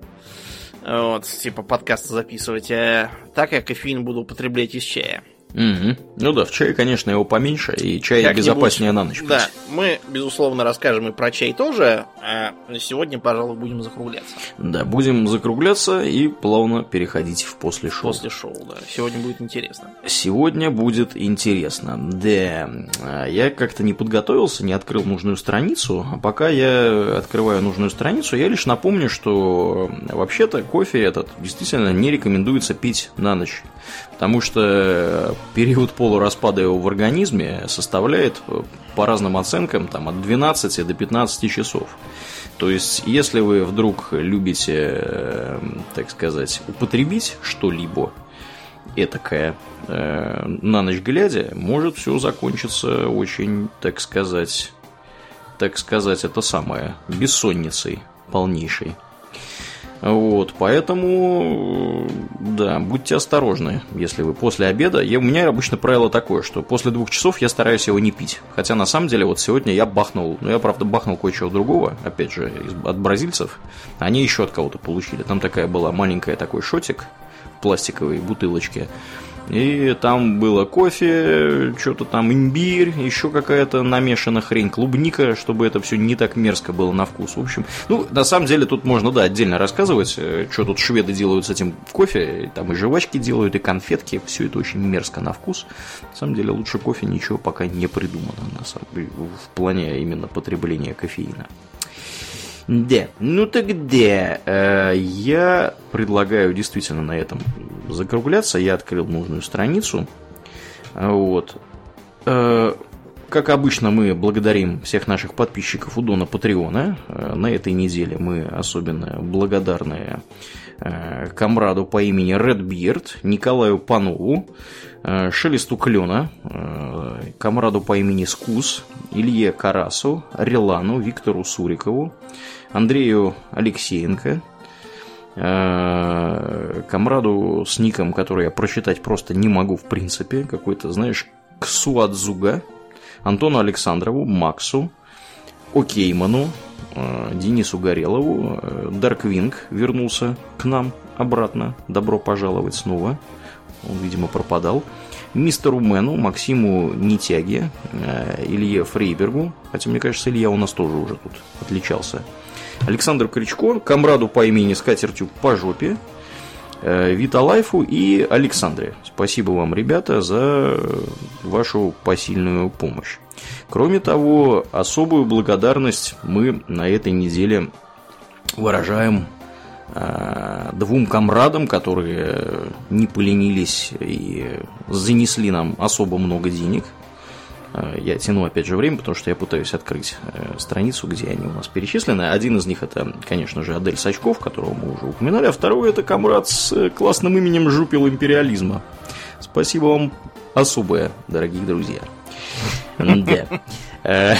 Вот, типа подкаст записывать. А так я кофеин буду употреблять из чая. Угу. Ну да, в чае, конечно, его поменьше, и чай как безопаснее на ночь. Да, мы, безусловно, расскажем и про чай тоже, а сегодня, пожалуй, будем закругляться. Да, будем закругляться и плавно переходить в после шоу. После шоу, да. Сегодня будет интересно. Сегодня будет интересно. Да, я как-то не подготовился, не открыл нужную страницу, а пока я открываю нужную страницу, я лишь напомню, что вообще-то кофе этот действительно не рекомендуется пить на ночь. Потому что период полураспада его в организме составляет по разным оценкам там, от 12 до 15 часов. То есть, если вы вдруг любите, э, так сказать, употребить что-либо этакое э, на ночь глядя, может все закончиться очень, так сказать, так сказать, это самое, бессонницей полнейшей. Вот, поэтому, да, будьте осторожны, если вы после обеда. Я, у меня обычно правило такое, что после двух часов я стараюсь его не пить. Хотя, на самом деле, вот сегодня я бахнул, ну, я, правда, бахнул кое-чего другого, опять же, от бразильцев. Они еще от кого-то получили. Там такая была маленькая такой шотик в пластиковой бутылочке. И там было кофе, что-то там имбирь, еще какая-то намешана хрень, клубника, чтобы это все не так мерзко было на вкус. В общем, ну, на самом деле тут можно, да, отдельно рассказывать, э, что тут шведы делают с этим в кофе. Там и жвачки делают, и конфетки. Все это очень мерзко на вкус. На самом деле лучше кофе ничего пока не придумано на самом, в плане именно потребления кофеина. Да, ну тогда э, я предлагаю действительно на этом закругляться. Я открыл нужную страницу. Вот. Как обычно, мы благодарим всех наших подписчиков у Дона Патреона. Э, на этой неделе мы особенно благодарны э, комраду по имени Redbeard, Николаю Панову, э, Шелесту Клена, комраду по имени Скус, Илье Карасу, Релану, Виктору Сурикову, Андрею Алексеенко, комраду с ником, который я прочитать просто не могу в принципе, какой-то, знаешь, Ксуадзуга, Антону Александрову, Максу, Окейману, Денису Горелову, Дарквинг вернулся к нам обратно. Добро пожаловать снова. Он, видимо, пропадал. Мистеру Мэну, Максиму Нитяге, э, Илье Фрейбергу, хотя, мне кажется, Илья у нас тоже уже тут отличался, Александр Кричко, комраду по имени Скатертью по жопе, э, Виталайфу и Александре. Спасибо вам, ребята, за вашу посильную помощь. Кроме того, особую благодарность мы на этой неделе выражаем э, двум комрадам, которые не поленились и занесли нам особо много денег – я тяну опять же время, потому что я пытаюсь открыть э, страницу, где они у нас перечислены. Один из них это, конечно же, Адель Сачков, которого мы уже упоминали, а второй это комрад с э, классным именем Жупил Империализма. Спасибо вам особое, дорогие друзья. Да. <laughs>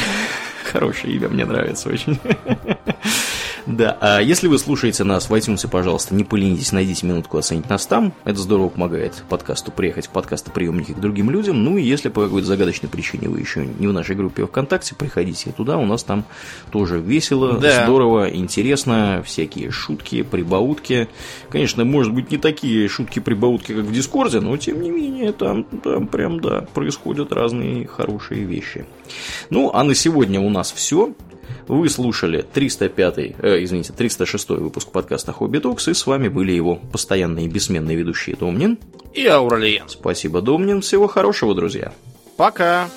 Хорошее имя, мне нравится очень. <laughs> Да, а если вы слушаете нас в iTunes, пожалуйста, не поленитесь, найдите минутку оценить нас там. Это здорово помогает подкасту приехать в подкастоприемники к другим людям. Ну и если по какой-то загадочной причине вы еще не в нашей группе ВКонтакте, приходите туда, у нас там тоже весело, да. здорово, интересно, всякие шутки, прибаутки. Конечно, может быть, не такие шутки-прибаутки, как в Дискорде, но тем не менее, там, там прям, да, происходят разные хорошие вещи. Ну, а на сегодня у нас все. Вы слушали 305, э, извините, 306 выпуск подкаста Хобби Токс, и с вами были его постоянные бессменные ведущие Домнин и Ауралиен. Спасибо, Домнин. Всего хорошего, друзья. Пока.